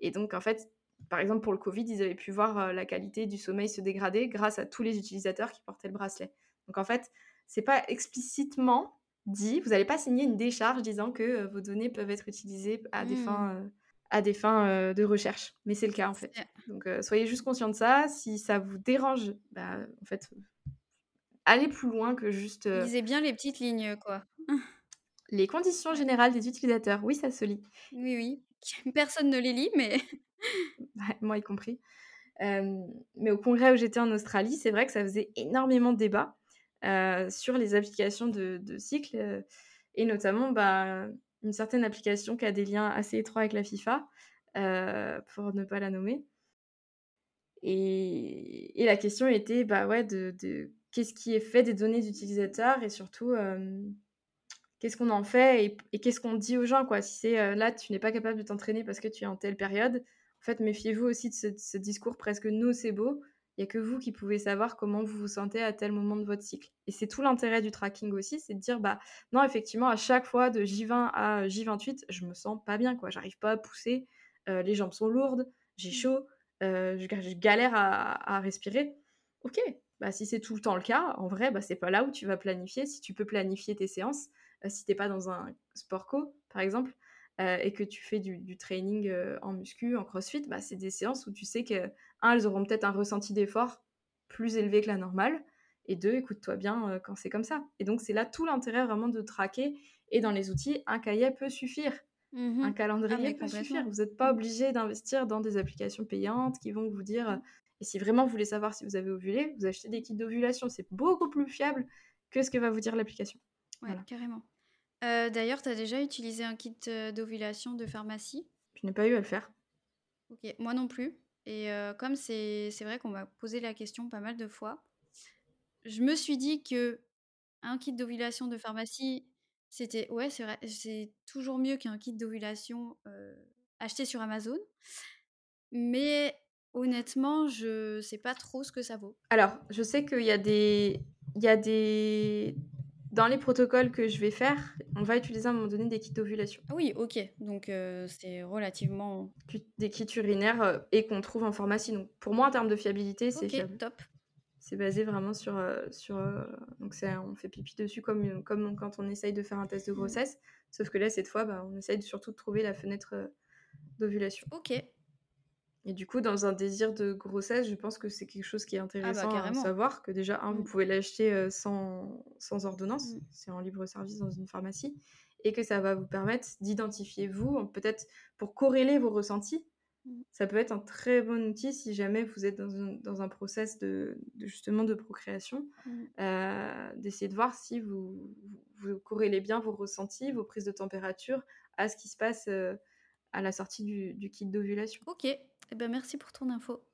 Et donc, en fait, par exemple, pour le Covid, ils avaient pu voir euh, la qualité du sommeil se dégrader grâce à tous les utilisateurs qui portaient le bracelet. Donc en fait, c'est pas explicitement dit, vous n'allez pas signer une décharge disant que euh, vos données peuvent être utilisées à des mmh. fins, euh, à des fins de recherche. Mais c'est le cas en fait. Donc soyez juste conscient de ça. Si ça vous dérange, bah, en fait, allez plus loin que juste. Lisez bien les petites lignes, quoi. les conditions générales des utilisateurs, oui, ça se lit. Oui, oui. Personne ne les lit, mais. Moi y compris. mais au congrès où j'étais en Australie, c'est vrai que ça faisait énormément de débats sur les applications de, de cycle, et notamment bah, une certaine application qui a des liens assez étroits avec la FIFA, euh, pour ne pas la nommer. Et, et la question était bah ouais, de, qu'est-ce qui est fait des données d'utilisateurs et surtout euh, qu'est-ce qu'on en fait et, qu'est-ce qu'on dit aux gens. Quoi. Si c'est euh, là, tu n'es pas capable de t'entraîner parce que tu es en telle période, en fait, méfiez-vous aussi de ce, ce discours presque nocebo il n'y a que vous qui pouvez savoir comment vous vous sentez à tel moment de votre cycle. Et c'est tout l'intérêt du tracking aussi, c'est de dire, bah non, effectivement, à chaque fois de J20 à J28, je me sens pas bien, quoi. J'arrive pas à pousser, euh, les jambes sont lourdes, j'ai mmh. chaud, euh, je, galère à, respirer. Ok, bah si c'est tout le temps le cas, en vrai, bah c'est pas là où tu vas planifier. Si tu peux planifier tes séances, euh, si t'es pas dans un sport co, par exemple, euh, et que tu fais du, training euh, en muscu, en crossfit, bah, c'est des séances où tu sais que, un, elles auront peut-être un ressenti d'effort plus élevé que la normale, et deux, écoute-toi bien euh, quand c'est comme ça. Et donc, c'est là tout l'intérêt vraiment de traquer. Et dans les outils, un cahier peut suffire. Mmh un calendrier ah, peut suffire. Vous n'êtes pas mmh. obligé d'investir dans des applications payantes qui vont vous dire. Mmh. Et si vraiment vous voulez savoir si vous avez ovulé, vous achetez des kits d'ovulation. C'est beaucoup plus fiable que ce que va vous dire l'application. Ouais, carrément. Euh, d'ailleurs, tu as déjà utilisé un kit euh, d'ovulation de pharmacie? Je n'ai pas eu à le faire. Ok, moi non plus. Et euh, comme c'est vrai qu'on m'a posé la question pas mal de fois, je me suis dit que un kit d'ovulation de pharmacie, c'était ouais, c'est vrai, c'est toujours mieux qu'un kit d'ovulation acheté sur Amazon. Mais honnêtement, je sais pas trop ce que ça vaut. Alors, je sais qu'il y a des il y a des dans les protocoles que je vais faire, on va utiliser à un moment donné des kits d'ovulation. Ah oui, ok. Donc euh, c'est relativement. Des kits urinaires euh, et qu'on trouve en pharmacie. Donc pour moi, en termes de fiabilité, c'est fiable. top. C'est basé vraiment sur. Euh, sur donc on fait pipi dessus comme, comme quand on essaye de faire un test de mmh. grossesse. Sauf que là, cette fois, bah, on essaye surtout de trouver la fenêtre d'ovulation. Ok. Et du coup, dans un désir de grossesse, je pense que c'est quelque chose qui est ah bah, intéressant à savoir, que déjà, un, vous pouvez l'acheter sans, sans ordonnance, mmh. c'est en libre service dans une pharmacie, et que ça va vous permettre d'identifier vous, peut-être pour corréler vos ressentis. Mmh. Ça peut être un très bon outil si jamais vous êtes dans un, dans un process de, justement de procréation, euh, d'essayer de voir si vous, vous, corrélez bien vos ressentis, vos prises de température à ce qui se passe euh, à la sortie du, du kit d'ovulation. Ok, eh ben, merci pour ton info.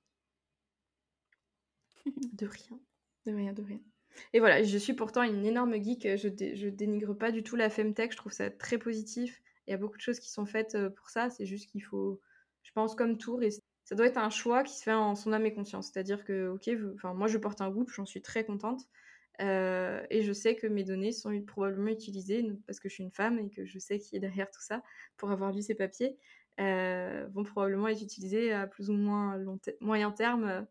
de rien. De rien, de rien. Et voilà, je suis pourtant une énorme geek. Je, dénigre pas du tout la Femtech. Je trouve ça très positif. Il y a beaucoup de choses qui sont faites euh, pour ça. C'est juste qu'il faut, je pense, comme tout, ça doit être un choix qui se fait en son âme et conscience. C'est-à-dire que, ok, enfin, moi je porte un groupe, j'en suis très contente. Euh, et je sais que mes données sont probablement utilisées parce que je suis une femme et que je sais qui est derrière tout ça pour avoir lu ces papiers. Euh, vont probablement être utilisés à plus ou moins long moyen terme euh,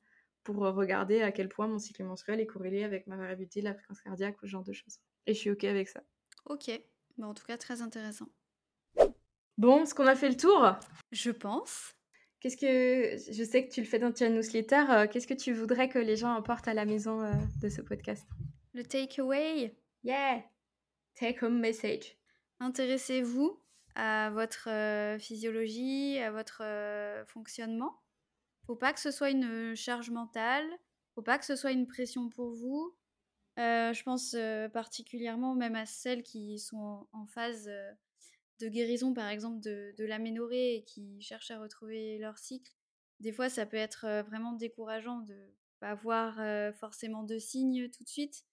pour regarder à quel point mon cycle menstruel est corrélé avec ma variabilité, la fréquence cardiaque ou ce genre de choses. Et je suis OK avec ça. Ok, en tout cas très intéressant. Bon, est-ce qu'on a fait le tour? Je pense. Qu'est-ce que je sais que tu le fais dans ta newsletter. Euh, qu'est-ce que tu voudrais que les gens apportent à la maison de ce podcast? Le takeaway? Yeah. Take home message. Intéressez-vous à votre physiologie, à votre fonctionnement. Faut pas que ce soit une charge mentale, faut pas que ce soit une pression pour vous. je pense particulièrement même à celles qui sont en phase de guérison, par exemple, de, de l'aménorrhée et qui cherchent à retrouver leur cycle. Des fois, ça peut être vraiment décourageant de pas avoir forcément de signes tout de suite.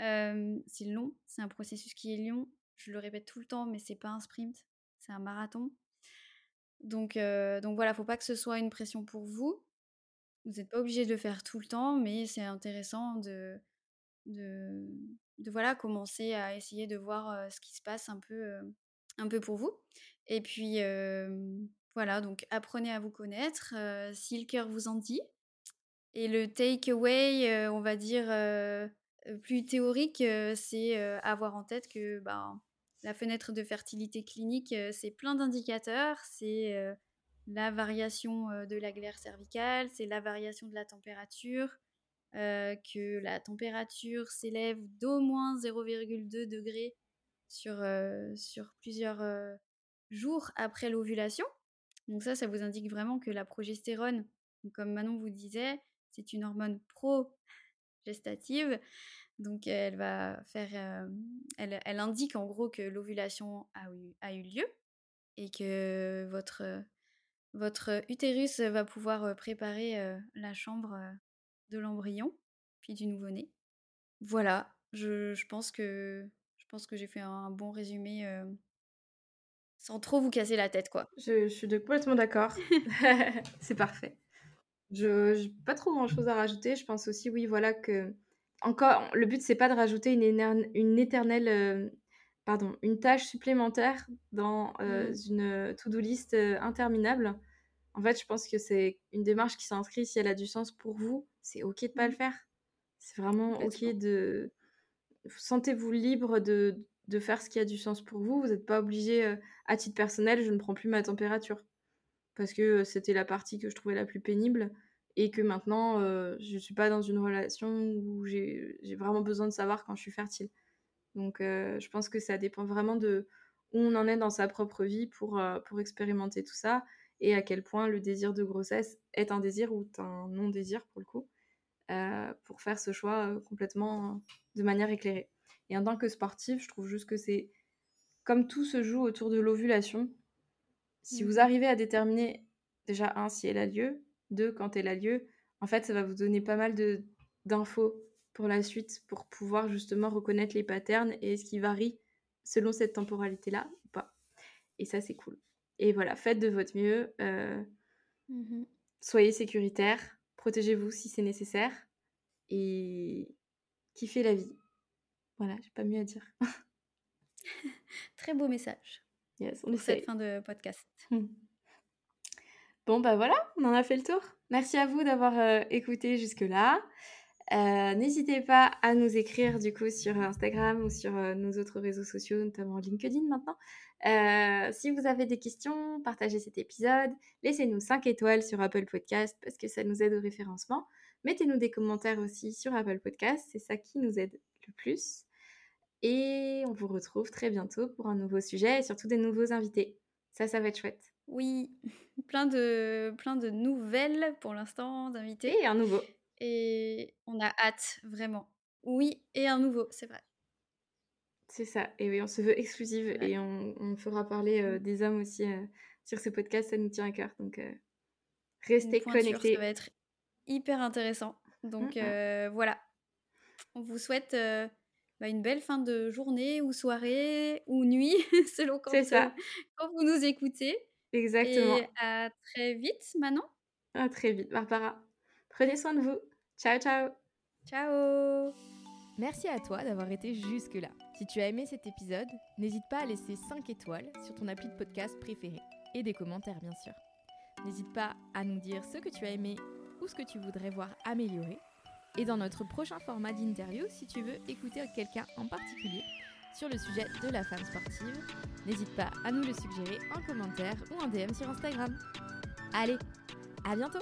c'est long, c'est un processus qui est long. Je le répète tout le temps, mais c'est pas un sprint c'est un marathon. Donc, euh, donc voilà, faut pas que ce soit une pression pour vous. Vous n'êtes pas obligé de le faire tout le temps, mais c'est intéressant de, de, voilà, commencer à essayer de voir ce qui se passe un peu, un peu pour vous. Et puis voilà, donc apprenez à vous connaître si le cœur vous en dit. Et le takeaway, on va dire plus théorique, c'est avoir en tête que ben, la fenêtre de fertilité clinique, c'est plein d'indicateurs, c'est la variation de la glaire cervicale, c'est la variation de la température, que la température s'élève d'au moins 0,2 degrés sur, sur plusieurs jours après l'ovulation. Donc ça, ça vous indique vraiment que la progestérone, comme Manon vous disait, c'est une hormone pro-gestative. Donc elle va faire, elle, elle, indique en gros que l'ovulation a eu, a eu lieu et que votre, votre utérus va pouvoir préparer la chambre de l'embryon puis du nouveau-né. Voilà, je, je, pense que je pense que j'ai fait un bon résumé sans trop vous casser la tête, quoi. Je, suis complètement d'accord. c'est parfait. Je n'ai pas trop grand-chose à rajouter. Je pense aussi, oui, voilà, que... Encore, le but, c'est pas de rajouter une, une éternelle... Euh, pardon, une tâche supplémentaire dans euh, mmh. une to-do list euh, interminable. En fait, je pense que c'est une démarche qui s'inscrit si elle a du sens pour vous. C'est OK de pas le mmh. faire. C'est vraiment OK de... Sentez-vous libre de, de faire ce qui a du sens pour vous. Vous n'êtes pas obligé, à titre personnel, je ne prends plus ma température. Parce que c'était la partie que je trouvais la plus pénible. Et que maintenant, je ne suis pas dans une relation où j'ai vraiment besoin de savoir quand je suis fertile. Donc, je pense que ça dépend vraiment de où on en est dans sa propre vie pour, pour expérimenter tout ça. Et à quel point le désir de grossesse est un désir ou un non-désir, pour le coup. pour faire ce choix complètement de manière éclairée. Et en tant que sportive, je trouve juste que c'est comme tout se joue autour de l'ovulation. Si vous mmh. arrivez à déterminer déjà un si elle a lieu, deux quand elle a lieu, en fait ça va vous donner pas mal de d'infos pour la suite pour pouvoir justement reconnaître les patterns et ce qui varie selon cette temporalité là ou pas. Et ça c'est cool. Et voilà, faites de votre mieux, euh, mmh soyez sécuritaire, protégez-vous si c'est nécessaire et kiffez la vie. Voilà, j'ai pas mieux à dire. Très beau message. Yes, on pour cette fin de podcast. Bon, bah voilà, on en a fait le tour. Merci à vous d'avoir euh, écouté jusque-là. Euh, n'hésitez pas à nous écrire du coup sur Instagram ou sur euh, nos autres réseaux sociaux, notamment LinkedIn maintenant. si vous avez des questions, partagez cet épisode. Laissez-nous 5 étoiles sur Apple Podcast parce que ça nous aide au référencement. Mettez-nous des commentaires aussi sur Apple Podcast, c'est ça qui nous aide le plus. Et on vous retrouve très bientôt pour un nouveau sujet et surtout des nouveaux invités. Ça, ça va être chouette. Oui, plein de, plein de nouvelles pour l'instant d'invités. Et un nouveau. Et on a hâte, vraiment. Oui, et un nouveau, c'est vrai. C'est ça. Et oui, on se veut exclusive et on, fera parler euh, mmh. des hommes aussi euh, sur ce podcast. Ça nous tient à cœur. Donc, euh, restez connectés. Ça va être hyper intéressant. Donc, mmh. voilà. On vous souhaite bah, une belle fin de journée ou soirée ou nuit, selon quand, quand vous nous écoutez. Exactement. Et à très vite, Manon. À très vite, Barbara. Prenez soin de vous. Ciao, ciao. Ciao. Merci à toi d'avoir été jusque-là. Si tu as aimé cet épisode, n'hésite pas à laisser 5 étoiles sur ton appli de podcast préféré et des commentaires bien sûr. N'hésite pas à nous dire ce que tu as aimé ou ce que tu voudrais voir améliorer et dans notre prochain format d'interview, si tu veux écouter quelqu'un en particulier sur le sujet de la femme sportive, n'hésite pas à nous le suggérer en commentaire ou en DM sur Instagram. Allez, à bientôt